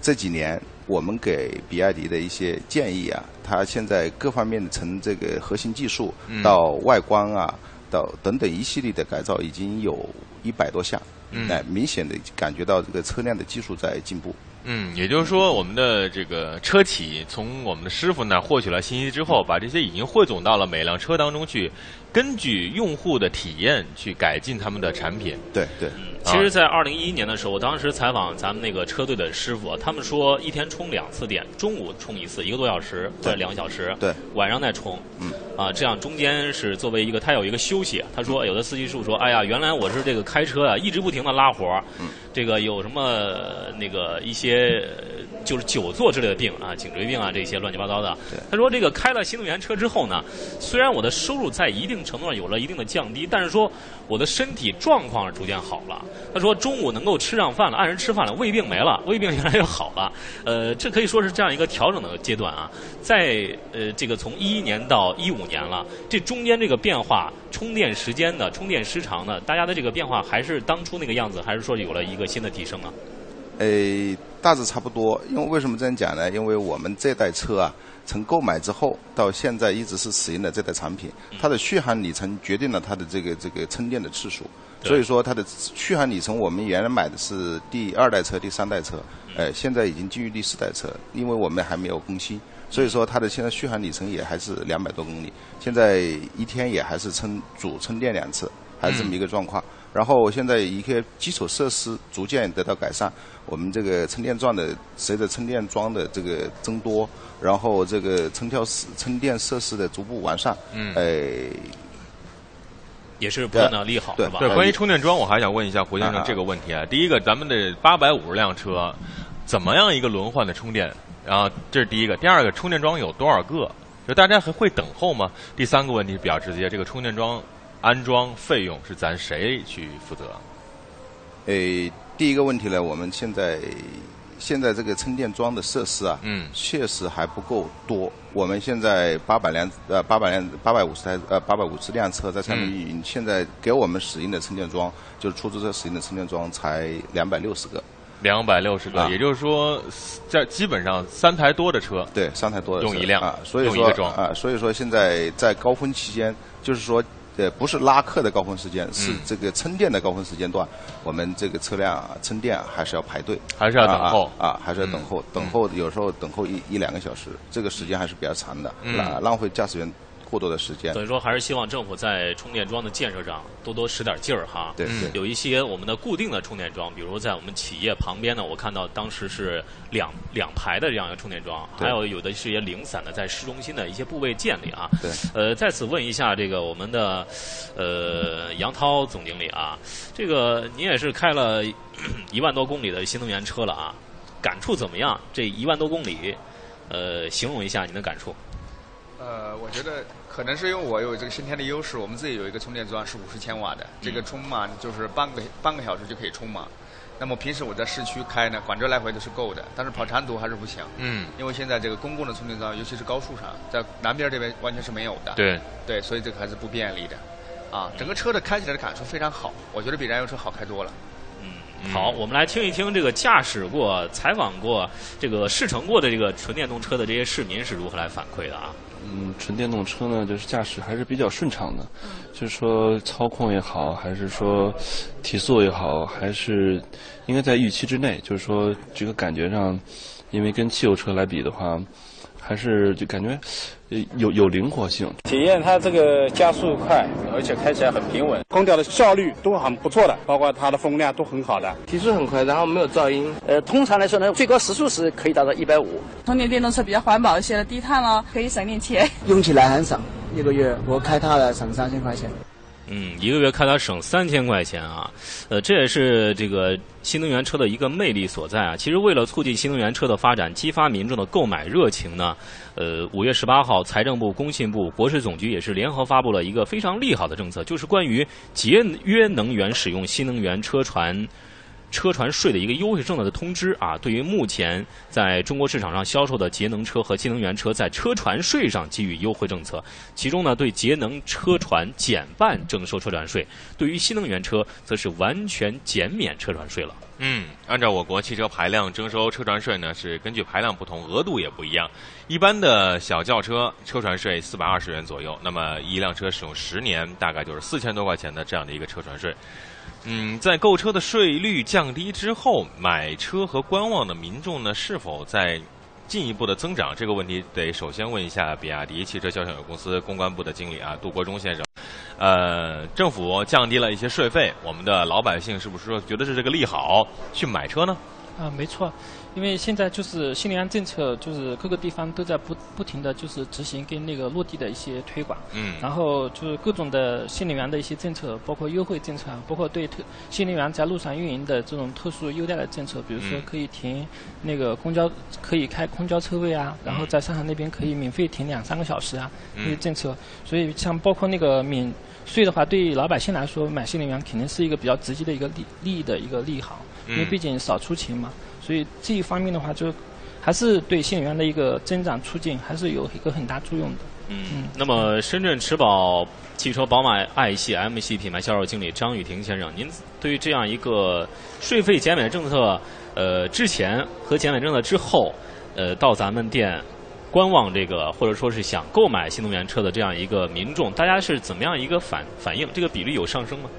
这几年，我们给比亚迪的一些建议啊，它现在各方面的从这个核心技术嗯到外观啊，到等等一系列的改造，已经有一百多项。嗯哎，明显的感觉到这个车辆的技术在进步。嗯，也就是说，我们的这个车企从我们的师傅那儿获取了信息之后，把这些已经汇总到了每辆车当中去，根据用户的体验去改进他们的产品。对对。其实，在二零一一年的时候，我当时采访咱们那个车队的师傅，他们说一天充两次电，中午充一次，一个多小时或者两个小时，对，晚上再充，嗯，啊，这样中间是作为一个他有一个休息。他说，有的司机师傅说，哎呀，原来我是这个开车啊，一直不停的拉活儿，嗯，这个有什么呃那个一些呃就是久坐之类的病啊，颈椎病啊这些乱七八糟的。他说，这个开了新能源车之后呢，虽然我的收入在一定程度上有了一定的降低，但是说我的身体状况是逐渐好了。他说中午能够吃上饭了，按时吃饭了，胃病没了，胃病越来越好了。呃，这可以说是这样一个调整的阶段啊。在呃这个从一一年到一五年了，这中间这个变化，充电时间的、充电时长的，大家的这个变化还是当初那个样子，还是说有了一个新的提升啊？诶，大致差不多。因为为什么这样讲呢？因为我们这代车啊，从购买之后到现在一直是使用的这代产品，它的续航里程决定了它的这个这个充电的次数。所以说它的续航里程，我们原来买的是第二代车、第三代车，呃，现在已经进入第四代车，因为我们还没有更新，所以说它的现在续航里程也还是两百多公里，现在一天也还是充主充电两次，还是这么一个状况。然后现在一些基础设施逐渐得到改善，我们这个充电桩的随着充电桩的这个增多，然后这个充电设充电设施的逐步完善，嗯呃，也是不断的利好，对？对，关于充电桩，我还想问一下胡先生啊这个问题啊。第一个，咱们的八百五十辆车，怎么样一个轮换的充电？然后这是第一个，第二个，充电桩有多少个？就大家还会等候吗？第三个问题比较直接，这个充电桩安装费用是咱谁去负责？诶，第一个问题呢，我们现在现在这个充电桩的设施啊，嗯，确实还不够多。我们现在八百辆呃八百辆八百五十台呃八百五十辆车在上面运营，现在给我们使用的充电桩，就是出租车使用的充电桩才两百六十个。两百六十个，啊也就是说，这基本上三台多的车，对，三台多的车用一辆啊，所以说啊，所以说现在在高峰期间，就是说。呃，不是拉客的高峰时间，是嗯这个充电的高峰时间段，我们这个车辆啊充电还是要排队，还是要等候。啊啊，还是要等候，嗯。等候有时候等候一一两个小时，这个时间还是比较长的，嗯。浪浪费驾驶员过多的时间。所以说，还是希望政府在充电桩的建设上多多使点劲儿哈。对对有一些我们的固定的充电桩，比如在我们企业旁边呢，我看到当时是两两排的这样一个充电桩，还有有的是一些零散的在市中心的一些部位建立啊。对。呃，在此问一下这个我们的呃杨涛总经理啊，这个您也是开了 一万多公里的新能源车了啊，感触怎么样？这一万多公里，呃，形容一下您的感触。呃，我觉得可能是因为我有这个先天的优势，我们自己有一个充电桩是五十千瓦的，这个充满就是半个半个小时就可以充满。那么平时我在市区开呢，广州来回都是够的，但是跑长途还是不行。嗯，因为现在这个公共的充电桩，尤其是高速上，在南边这边完全是没有的。对，对，所以这个还是不便利的。啊，整个车的开起来的感受非常好，我觉得比燃油车好开多了。嗯好，我们来听一听这个驾驶过、采访过、这个试乘过的这个纯电动车的这些市民是如何来反馈的啊？嗯，纯电动车呢，就是驾驶还是比较顺畅的，就是说操控也好，还是说提速也好，还是应该在预期之内。就是说这个感觉上，因为跟汽油车来比的话，还是就感觉呃有有灵活性。体验它这个加速快，而且开起来很平稳，空调的效率都很不错的，包括它的风量都很好的。提速很快，然后没有噪音。呃，通常来说呢，最高时速是可以达到一百五。充电电动车比较环保一些的，低碳了，可以省点钱。用起来很省，一个月我开它了省三千块钱。嗯，一个月看它省三千块钱啊，呃，这也是这个新能源车的一个魅力所在啊。其实为了促进新能源车的发展，激发民众的购买热情呢，呃，五月十八号，财政部、工信部、国税总局也是联合发布了一个非常利好的政策，就是关于节约能源使用新能源车船。车船税的一个优惠政策的通知啊，对于目前在中国市场上销售的节能车和新能源车，在车船税上给予优惠政策。其中呢，对节能车船减半征收车船税；对于新能源车，则是完全减免车船税了。嗯，按照我国汽车排量征收车船税呢，是根据排量不同，额度也不一样。一般的小轿车车船税四百二十元左右，那么一辆车使用十年，大概就是四千多块钱的这样的一个车船税。嗯，在购车的税率降低之后，买车和观望的民众呢，是否在进一步的增长？这个问题得首先问一下比亚迪汽车销售有公司公关部的经理啊，杜国忠先生。呃，政府降低了一些税费，我们的老百姓是不是说觉得是这个利好去买车呢？啊，没错。因为现在就是新能源政策，就是各个地方都在不不停的就是执行跟那个落地的一些推广，嗯，然后就是各种的新能源的一些政策，包括优惠政策，包括对特新能源在路上运营的这种特殊优待的政策，比如说可以停那个公交，可以开公交车位啊，然后在上海那边可以免费停两三个小时啊，这些政策，所以像包括那个免税的话，对于老百姓来说买新能源肯定是一个比较直接的一个利利益的一个利好，因为毕竟少出勤嘛。所以这一方面的话，就还是对新能源的一个增长促进，还是有一个很大作用的。嗯，那么深圳驰宝汽车宝马 i 系 M 系品牌销售经理张雨婷先生，您对于这样一个税费减免政策，呃，之前和减免政策之后，呃，到咱们店观望这个，或者说是想购买新能源车的这样一个民众，大家是怎么样一个反反应？这个比例有上升吗？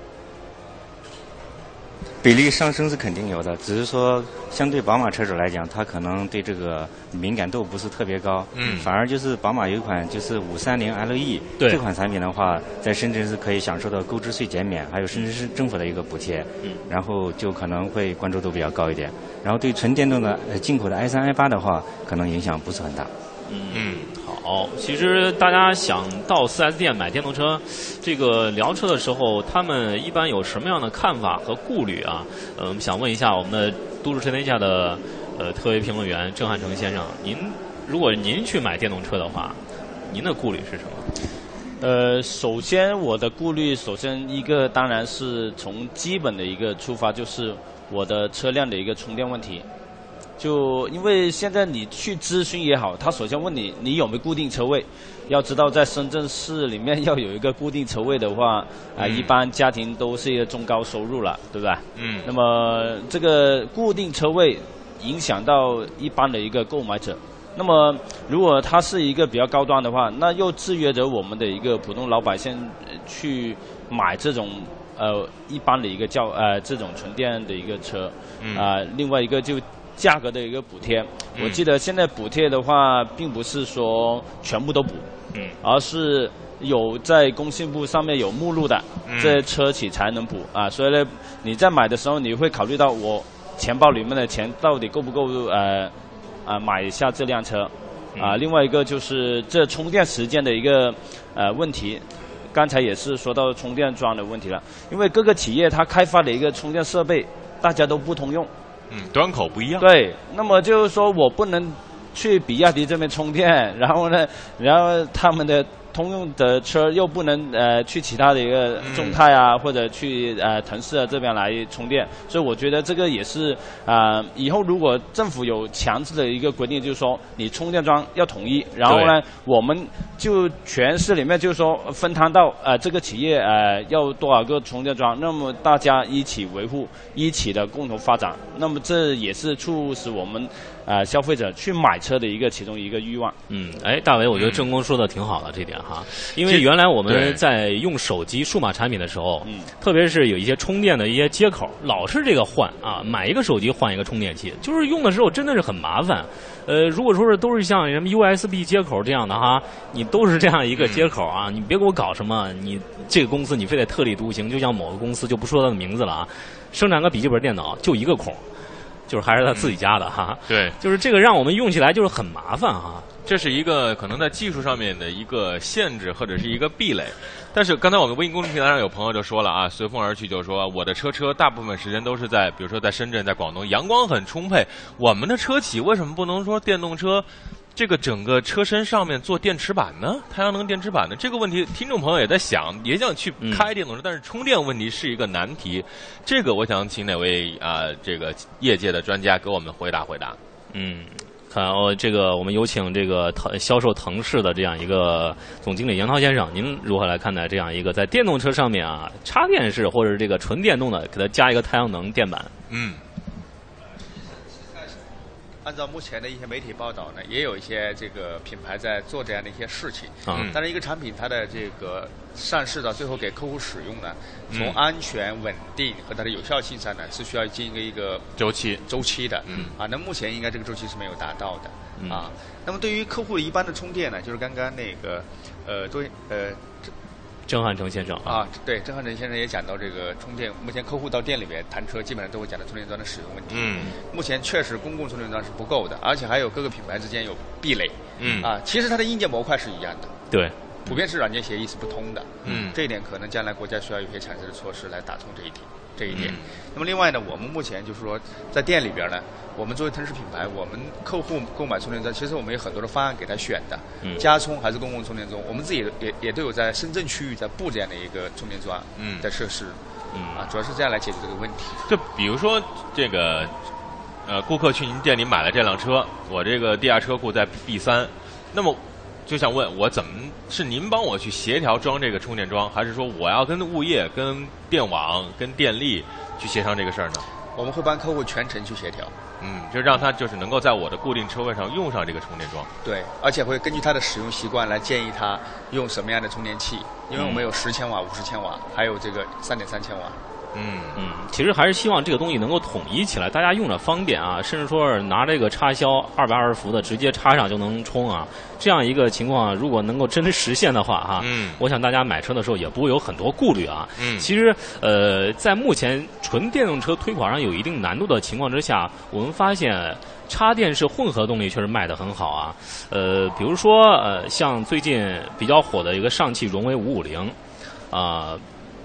比例上升是肯定有的，只是说相对宝马车主来讲，他可能对这个敏感度不是特别高。嗯。反而就是宝马有一款就是五三零 LE 对这款产品的话，在深圳是可以享受到购置税减免，还有深圳市政府的一个补贴。嗯。然后就可能会关注度比较高一点。然后对纯电动的呃进口的 i 三 i 八的话，可能影响不是很大。嗯，好。其实大家想到 4S 店买电动车，这个聊车的时候，他们一般有什么样的看法和顾虑啊？呃，我们想问一下我们的都市车天下的呃特别评论员郑汉成先生，您如果您去买电动车的话，您的顾虑是什么？呃，首先我的顾虑，首先一个当然是从基本的一个出发，就是我的车辆的一个充电问题。就因为现在你去咨询也好，他首先问你你有没有固定车位。要知道，在深圳市里面要有一个固定车位的话，啊，一般家庭都是一个中高收入了，对吧？嗯。那么这个固定车位影响到一般的一个购买者。那么如果它是一个比较高端的话，那又制约着我们的一个普通老百姓去买这种呃一般的一个叫呃这种纯电的一个车。嗯。啊，另外一个就。价格的一个补贴，我记得现在补贴的话，并不是说全部都补，嗯，而是有在工信部上面有目录的，这些车企才能补啊。所以呢，你在买的时候，你会考虑到我钱包里面的钱到底够不够呃啊买一下这辆车啊。另外一个就是这充电时间的一个呃问题，刚才也是说到充电桩的问题了，因为各个企业它开发的一个充电设备大家都不通用。嗯，端口不一样。对，那么就是说我不能去比亚迪这边充电，然后呢，然后他们的通用的车又不能呃去其他的一个众泰啊，或者去呃腾势啊这边来充电，所以我觉得这个也是啊、以后如果政府有强制的一个规定，就是说你充电桩要统一，然后呢，我们就全市里面就是说分摊到呃这个企业呃要多少个充电桩，那么大家一起维护，一起的共同发展，那么这也是促使我们呃消费者去买车的一个其中一个欲望。嗯，哎，大伟，我觉得郑工说的挺好的这点哈，因为原来我们在用手机数码产品的时候，特别是有一些充电的一些接口，老是这个换啊，买一个手机换一个充电器，就是用的时候真的是很麻烦。呃，如果说是都是像什么 USB 接口这样的哈，你都是这样一个接口啊，你别给我搞什么，你这个公司你非得特立独行，就像某个公司就不说它的名字了啊，生产个笔记本电脑就一个孔，就是还是他自己家的哈，对，就是这个让我们用起来就是很麻烦哈。这是一个可能在技术上面的一个限制或者是一个壁垒。但是刚才我们微信公众平台上有朋友就说了啊，随风而去，就说我的车车大部分时间都是在，比如说在深圳、在广东，阳光很充沛。我们的车企为什么不能说电动车？这个整个车身上面做电池板呢？太阳能电池板呢？这个问题，听众朋友也在想，也想去开电动车，但是充电问题是一个难题。这个我想请哪位啊、这个业界的专家给我们回答回答。嗯，看哦，这个我们有请这个腾销售腾势的这样一个总经理杨涛先生，您如何来看待这样一个在电动车上面啊，插电式或者这个纯电动的，给它加一个太阳能电板？嗯，按照目前的一些媒体报道呢，也有一些这个品牌在做这样的一些事情。嗯但是一个产品它的这个上市到最后给客户使用呢，嗯从安全、稳定和它的有效性上呢，是需要经过一个周期周期的。嗯啊，那目前应该这个周期是没有达到的。嗯啊，那么对于客户一般的充电呢，就是刚刚那个呃，对呃。郑汉成先生啊，对，郑汉成先生也讲到这个充电，目前客户到店里面谈车，基本上都会讲到充电桩的使用问题。嗯，目前确实公共充电桩是不够的，而且还有各个品牌之间有壁垒。嗯啊，其实它的硬件模块是一样的，对，普遍是软件协议是不通的。嗯这一点可能将来国家需要有些强制的措施来打通这一点。这一点。嗯那么另外呢，我们目前就是说，在店里边呢，我们作为腾势品牌，我们客户购买充电桩，其实我们有很多的方案给他选的，嗯加充还是公共充电桩，我们自己也也都有在深圳区域在布这样的一个充电桩嗯的设施。嗯啊，主要是这样来解决这个问题。就比如说这个，呃，顾客去您店里买了这辆车，我这个地下车库在 B 三，那么就想问我怎么是您帮我去协调装这个充电桩，还是说我要跟物业、跟电网、跟电力去协商这个事儿呢？我们会帮客户全程去协调。嗯，就让他就是能够在我的固定车位上用上这个充电桩。对，而且会根据他的使用习惯来建议他用什么样的充电器，因为我们有十千瓦、五十千瓦，还有这个三点三千瓦。嗯嗯，其实还是希望这个东西能够统一起来，大家用着方便啊，甚至说是拿这个插销二百二十伏的直接插上就能充啊，这样一个情况，如果能够真实现的话哈，嗯我想大家买车的时候也不会有很多顾虑啊。嗯其实呃，在目前纯电动车推广上有一定难度的情况之下，我们发现。插电式混合动力确实卖得很好啊，呃，比如说呃，像最近比较火的一个上汽荣威五五零，啊，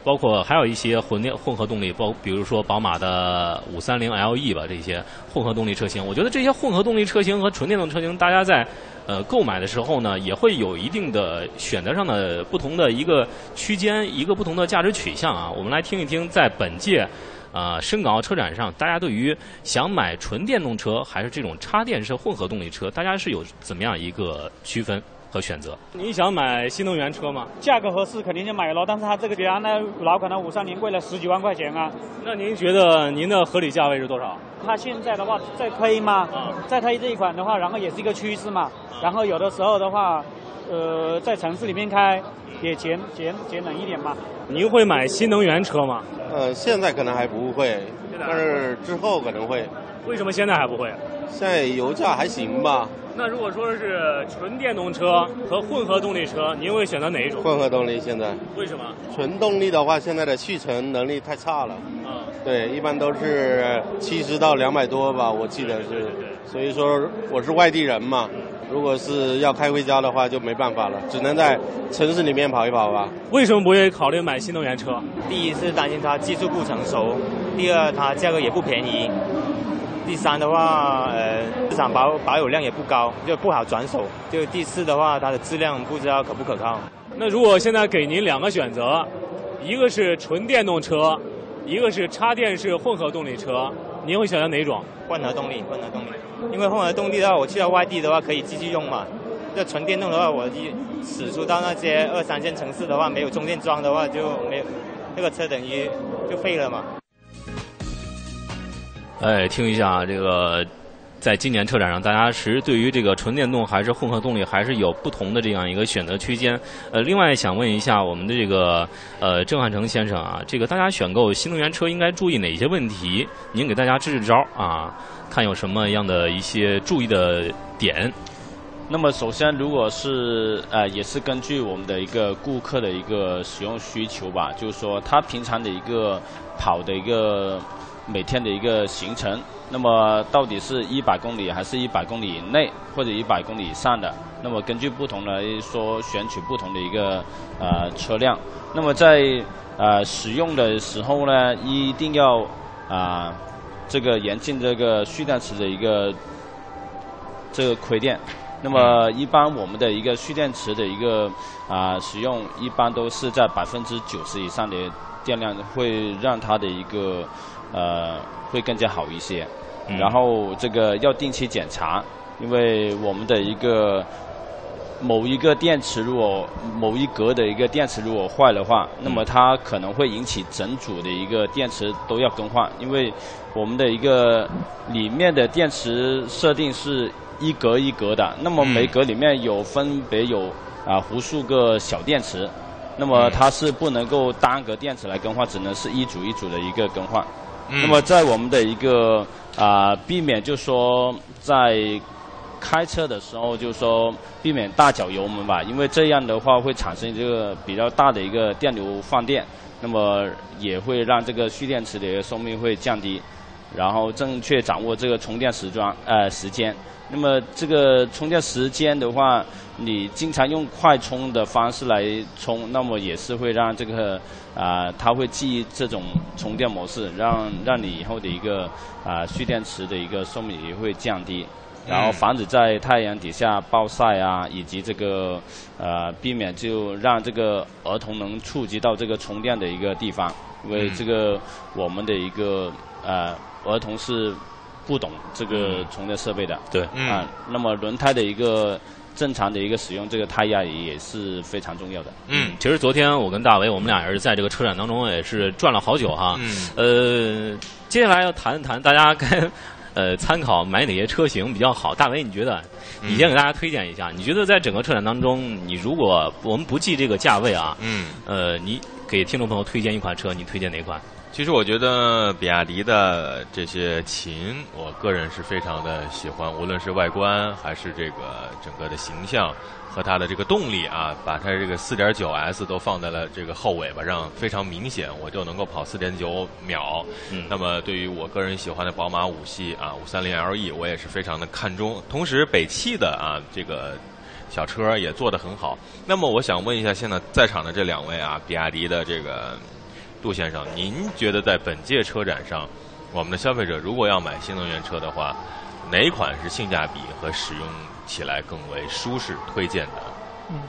包括还有一些混电混合动力，包比如说宝马的五三零 LE 吧，这些混合动力车型，我觉得这些混合动力车型和纯电动车型，大家在呃购买的时候呢，也会有一定的选择上的不同的一个区间，一个不同的价值取向啊。我们来听一听，在本届。啊，深港澳车展上，大家对于想买纯电动车还是这种插电式混合动力车，大家是有怎么样一个区分和选择？你想买新能源车吗？价格合适肯定就买了，但是它这个比原来老款的五三零贵了十几万块钱啊。那您觉得您的合理价位是多少？它现在的话在推嘛，在推这一款的话，然后也是一个趋势嘛。然后有的时候的话，呃，在城市里面开也节节节能一点嘛。您会买新能源车吗？呃，现在可能还不会，但是之后可能会。为什么现在还不会？现在油价还行吧。那如果说是纯电动车和混合动力车，您会选择哪一种？混合动力现在。为什么？纯动力的话，现在的续程能力太差了。嗯。对，一般都是七十到两百多吧，我记得是。所以说我是外地人嘛，如果是要开回家的话，就没办法了，只能在城市里面跑一跑吧。为什么不会考虑买新能源车？第一是担心它技术不成熟，第二它价格也不便宜，第三的话，呃，市场保保有量也不高，就不好转手。就第四的话，它的质量不知道可不可靠。那如果现在给您两个选择，一个是纯电动车，一个是插电式混合动力车，您会选择哪种？混合动力，混合动力。因为混合动力的话，我去到外地的话可以继续用嘛。这纯电动的话，我一驶出到那些二三线城市的话，没有充电桩的话，就没有那个车等于就废了嘛。哎，听一下这个，在今年车展上，大家其实对于这个纯电动还是混合动力，还是有不同的这样一个选择区间。呃，另外想问一下我们的这个呃郑汉成先生啊，这个大家选购新能源车应该注意哪些问题？您给大家支支招啊，看有什么样的一些注意的点。那么首先，如果是呃，也是根据我们的一个顾客的一个使用需求吧，就是说他平常的一个跑的一个。每天的一个行程，那么到底是一百公里还是一百公里以内或者一百公里以上的？那么根据不同来说，选取不同的一个呃车辆。那么在呃使用的时候呢，一定要啊这个严禁这个蓄电池的一个这个亏电。那么一般我们的一个蓄电池的一个啊使用，一般都是在百分之九十以上的电量，会让它的一个。呃，会更加好一些。然后这个要定期检查，因为我们的一个某一个电池，如果某一格的一个电池如果坏的话，那么它可能会引起整组的一个电池都要更换。因为我们的一个里面的电池设定是一格一格的，那么每格里面有分别有啊无数个小电池，那么它是不能够单个电池来更换，只能是一组一组的一个更换。那么在我们的一个啊，避免就说在开车的时候，就说避免大脚油门吧，因为这样的话会产生这个比较大的一个电流放电，那么也会让这个蓄电池的一个寿命会降低。然后正确掌握这个充电时装呃时间。那么这个充电时间的话，你经常用快充的方式来充，那么也是会让这个啊，它会记忆这种充电模式，让让你以后的一个啊蓄电池的一个寿命也会降低，然后防止在太阳底下暴晒啊，以及这个呃避免就让这个儿童能触及到这个充电的一个地方，因为这个我们的一个呃儿童是。不懂这个充电设备的，对啊，那么轮胎的一个正常的一个使用，这个胎压也是非常重要的。嗯，其实昨天我跟大伟，我们俩也是在这个车展当中也是转了好久哈。嗯。呃，接下来要谈一谈大家该呃参考买哪些车型比较好。大伟，你觉得？你先给大家推荐一下。你觉得在整个车展当中，你如果我们不计这个价位啊，嗯，呃，你给听众朋友推荐一款车，你推荐哪款？其实我觉得比亚迪的这些琴，我个人是非常的喜欢，无论是外观还是这个整个的形象和它的这个动力啊，把它这个 4.9S 都放在了这个后尾巴上，非常明显，我就能够跑4.9秒。嗯。那么对于我个人喜欢的宝马五系啊，530 LE，我也是非常的看重。同时，北汽的啊这个小车也做得很好。那么我想问一下，现在在场的这两位啊，比亚迪的这个。杜先生，您觉得在本届车展上，我们的消费者如果要买新能源车的话，哪款是性价比和使用起来更为舒适推荐的？嗯，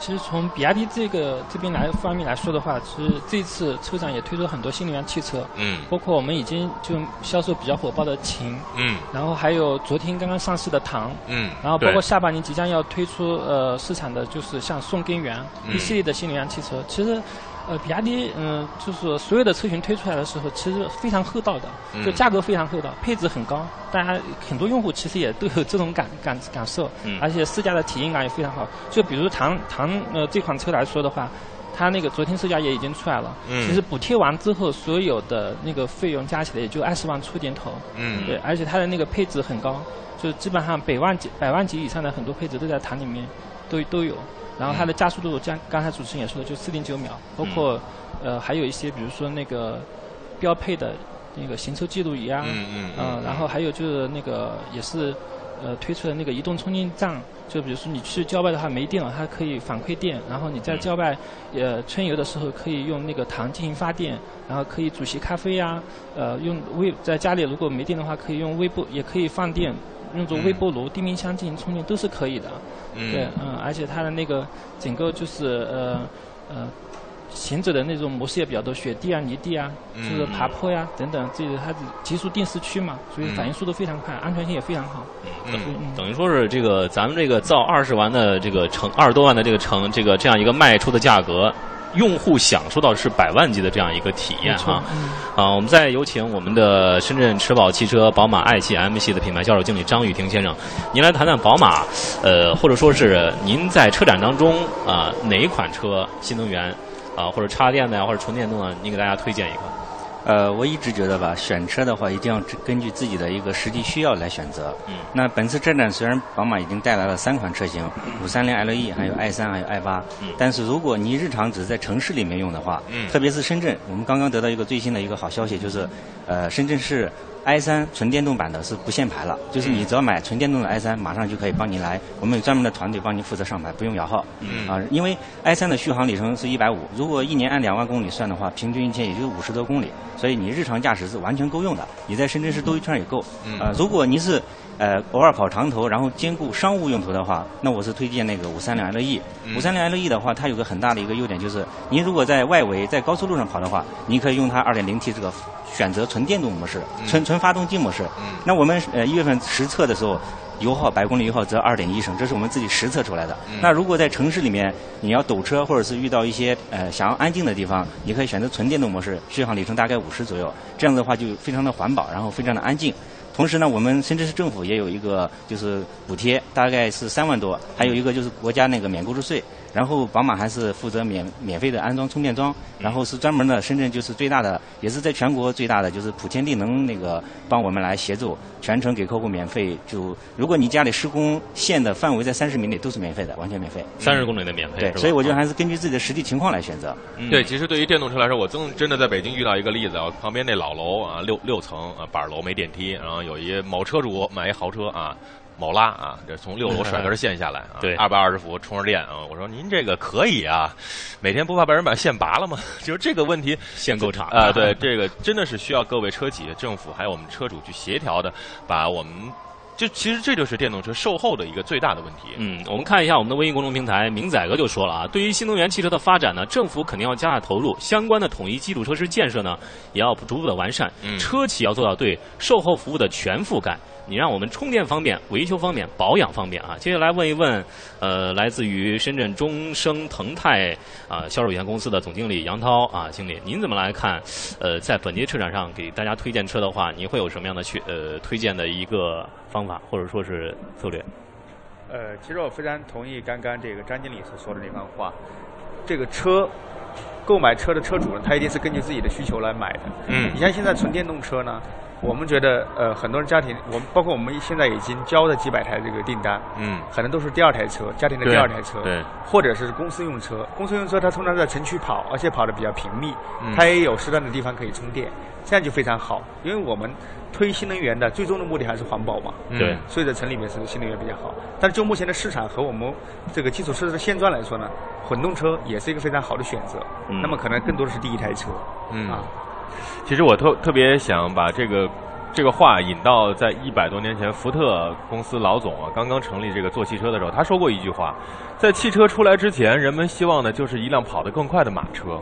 其实从比亚迪这个这边来方面来说的话，其实这次车展也推出了很多新能源汽车，嗯，包括我们已经就销售比较火爆的秦，嗯，然后还有昨天刚刚上市的唐，嗯，然后包括下半年即将要推出呃市场的就是像宋根源一系列的新能源汽车，其实。呃，比亚迪，嗯，就是所有的车型推出来的时候，其实非常厚道的，就价格非常厚道，配置很高，大家很多用户其实也都有这种感感感受，而且试驾的体验感也非常好。就比如唐唐呃这款车来说的话，它那个昨天试驾也已经出来了，其实补贴完之后，所有的那个费用加起来也就二十万出点头，嗯，对，而且它的那个配置很高，就基本上百万级百万级以上的很多配置都在唐里面都都有。然后它的加速度，刚刚才主持人也说的，就四点九秒，包括呃还有一些，比如说那个标配的那个行车记录仪啊，嗯嗯，然后还有就是那个也是呃推出的那个移动充电站，就比如说你去郊外的话没电了，它可以反馈电，然后你在郊外呃春游的时候可以用那个糖进行发电，然后可以煮些咖啡呀，呃用微在家里如果没电的话可以用微波也可以放电。那种微波炉、地面箱进行充电都是可以的。嗯对，嗯，而且它的那个整个就是呃呃。行走的那种模式也比较多，雪地啊、泥地啊，嗯就是爬坡呀、等等，这个它是极速定时区嘛，所以嗯反应速度非常快，安全性也非常好。嗯，等于说是这个咱们这个造二十万的这个成二十多万的这个成这个这样一个卖出的价格，用户享受到是百万级的这样一个体验哈。嗯啊，我们再有请我们的深圳驰宝汽车宝马 i 系 M 系的品牌销售经理张雨婷先生，您来谈谈宝马，呃，或者说是您在车展当中啊、哪一款车新能源啊、或者插电的呀，或者纯电动的，您给大家推荐一个。呃，我一直觉得吧，选车的话一定要根据自己的一个实际需要来选择。嗯。那本次车展虽然宝马已经带来了三款车型，五三零 LE，还有 i 三，还有 i 八。嗯。但是如果你日常只是在城市里面用的话，嗯特别是深圳，我们刚刚得到一个最新的一个好消息，就是，呃，深圳市 i 三纯电动版的是不限牌了，就是你只要买纯电动的 i 三，马上就可以帮你来，我们有专门的团队帮你负责上牌，不用摇号。嗯啊，因为 i 三的续航里程是一百五，如果一年按两万公里算的话，平均一天也就五十多公里，所以你日常驾驶是完全够用的。你在深圳市兜一圈也够。嗯啊，如果您是呃偶尔跑长途，然后兼顾商务用途的话，那我是推荐那个五三零 LE。嗯五三零 LE 的话，它有个很大的一个优点就是，您如果在外围在高速路上跑的话，你可以用它二点零 T 这个选择纯电动模式，嗯纯纯发动机模式。那我们呃一月份实测的时候。油耗百公里油耗只要二点一升，这是我们自己实测出来的。嗯那如果在城市里面你要堵车，或者是遇到一些呃想要安静的地方，你可以选择纯电动模式，续航里程大概五十左右，这样的话就非常的环保，然后非常的安静。同时呢，我们深圳市政府也有一个就是补贴，大概是三万多，还有一个就是国家那个免购置税。然后宝马还是负责免免费的安装充电桩，然后是专门的深圳就是最大的，也是在全国最大的就是普天地能那个帮我们来协助，全程给客户免费。就如果你家里施工线的范围在三十米内都是免费的，完全免费。三十公里的免费，对所以我觉得还是根据自己的实际情况来选择。对，其实对于电动车来说，我真真的在北京遇到一个例子啊，旁边那老楼啊，六六层啊，板楼没电梯，然后有一某车主买一豪车啊。某拉啊，这从六楼甩根线下来啊，对二百二十伏充着电啊。我说您这个可以啊，每天不怕被人把线拔了吗？就是这个问题，限购场啊，对，这个真的是需要各位车企、政府还有我们车主去协调的，把我们这其实这就是电动车售后的一个最大的问题。嗯，我们看一下我们的微信公众平台，明仔哥就说了啊，对于新能源汽车的发展呢，政府肯定要加大投入，相关的统一基础设施建设呢，也要逐步的完善，嗯车企要做到对售后服务的全覆盖。你让我们充电方便、维修方便、保养方便啊！接下来问一问，呃，来自于深圳中升腾泰啊、销售有限公司的总经理杨涛啊，经理，您怎么来看？呃，在本届车展上给大家推荐车的话，您会有什么样的去呃推荐的一个方法或者说是策略？呃，其实我非常同意刚刚这个张经理所说的那番话。这个车，购买车的车主呢，他一定是根据自己的需求来买的。嗯你像现在纯电动车呢，我们觉得呃，很多人家庭，我们包括我们现在已经交了几百台这个订单，嗯，可能都是第二台车，家庭的第二台车，对，或者是公司用车。公司用车它通常在城区跑，而且跑的比较频密，嗯它也有适当的地方可以充电，这样就非常好。因为我们推新能源的最终的目的还是环保嘛，嗯对所以在城里面是新能源比较好。但是就目前的市场和我们这个基础设施的现状来说呢，混动车也是一个非常好的选择。嗯那么可能更多的是第一台车，嗯啊，其实我特特别想把这个这个话引到在一百多年前，福特公司老总啊刚刚成立这个做汽车的时候，他说过一句话：在汽车出来之前，人们希望的就是一辆跑得更快的马车。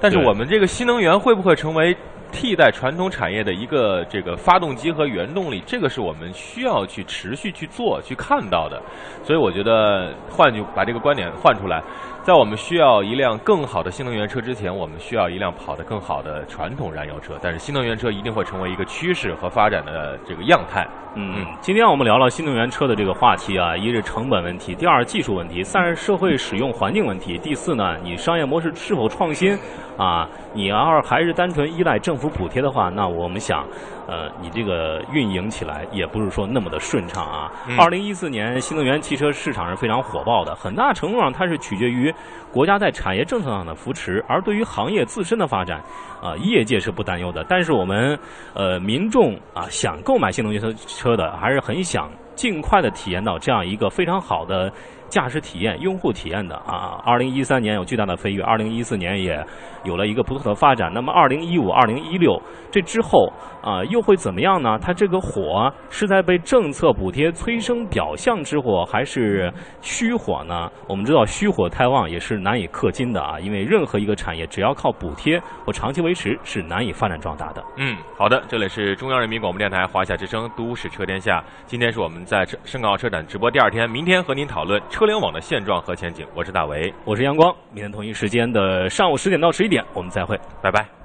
但是我们这个新能源会不会成为替代传统产业的一个这个发动机和原动力？这个是我们需要去持续去做、去看到的。所以我觉得，换句把这个观点换出来，在我们需要一辆更好的新能源车之前，我们需要一辆跑得更好的传统燃油车。但是新能源车一定会成为一个趋势和发展的这个样态。嗯嗯，今天我们聊了新能源车的这个话题啊，一是成本问题，第二技术问题，三是社会使用环境问题，第四呢，你商业模式是否创新啊？你要是还是单纯依赖政府补贴的话，那我们想，呃，你这个运营起来也不是说那么的顺畅啊。嗯二零一四年新能源汽车市场是非常火爆的，很大程度上它是取决于国家在产业政策上的扶持，而对于行业自身的发展，啊、业界是不担忧的。但是我们呃民众啊想购买新能源车车的，还是很想尽快的体验到这样一个非常好的驾驶体验、用户体验的啊。二零一三年有巨大的飞跃，二零一四年也有了一个不错的发展。那么二零一五、二零一六这之后啊，又会怎么样呢？它这个火是在被政策补贴催生表象之火，还是虚火呢？我们知道虚火太旺也是难以克金的啊，因为任何一个产业只要靠补贴或长期维持是难以发展壮大的。嗯，好的，这里是中央人民广播电台华夏之声《都市车天下》，今天是我们在深港澳车展直播第二天，明天和您讨论车联网的现状和前景。我是大为，我是阳光，明天同一时间的上午十点到十一点，我们再会，拜拜。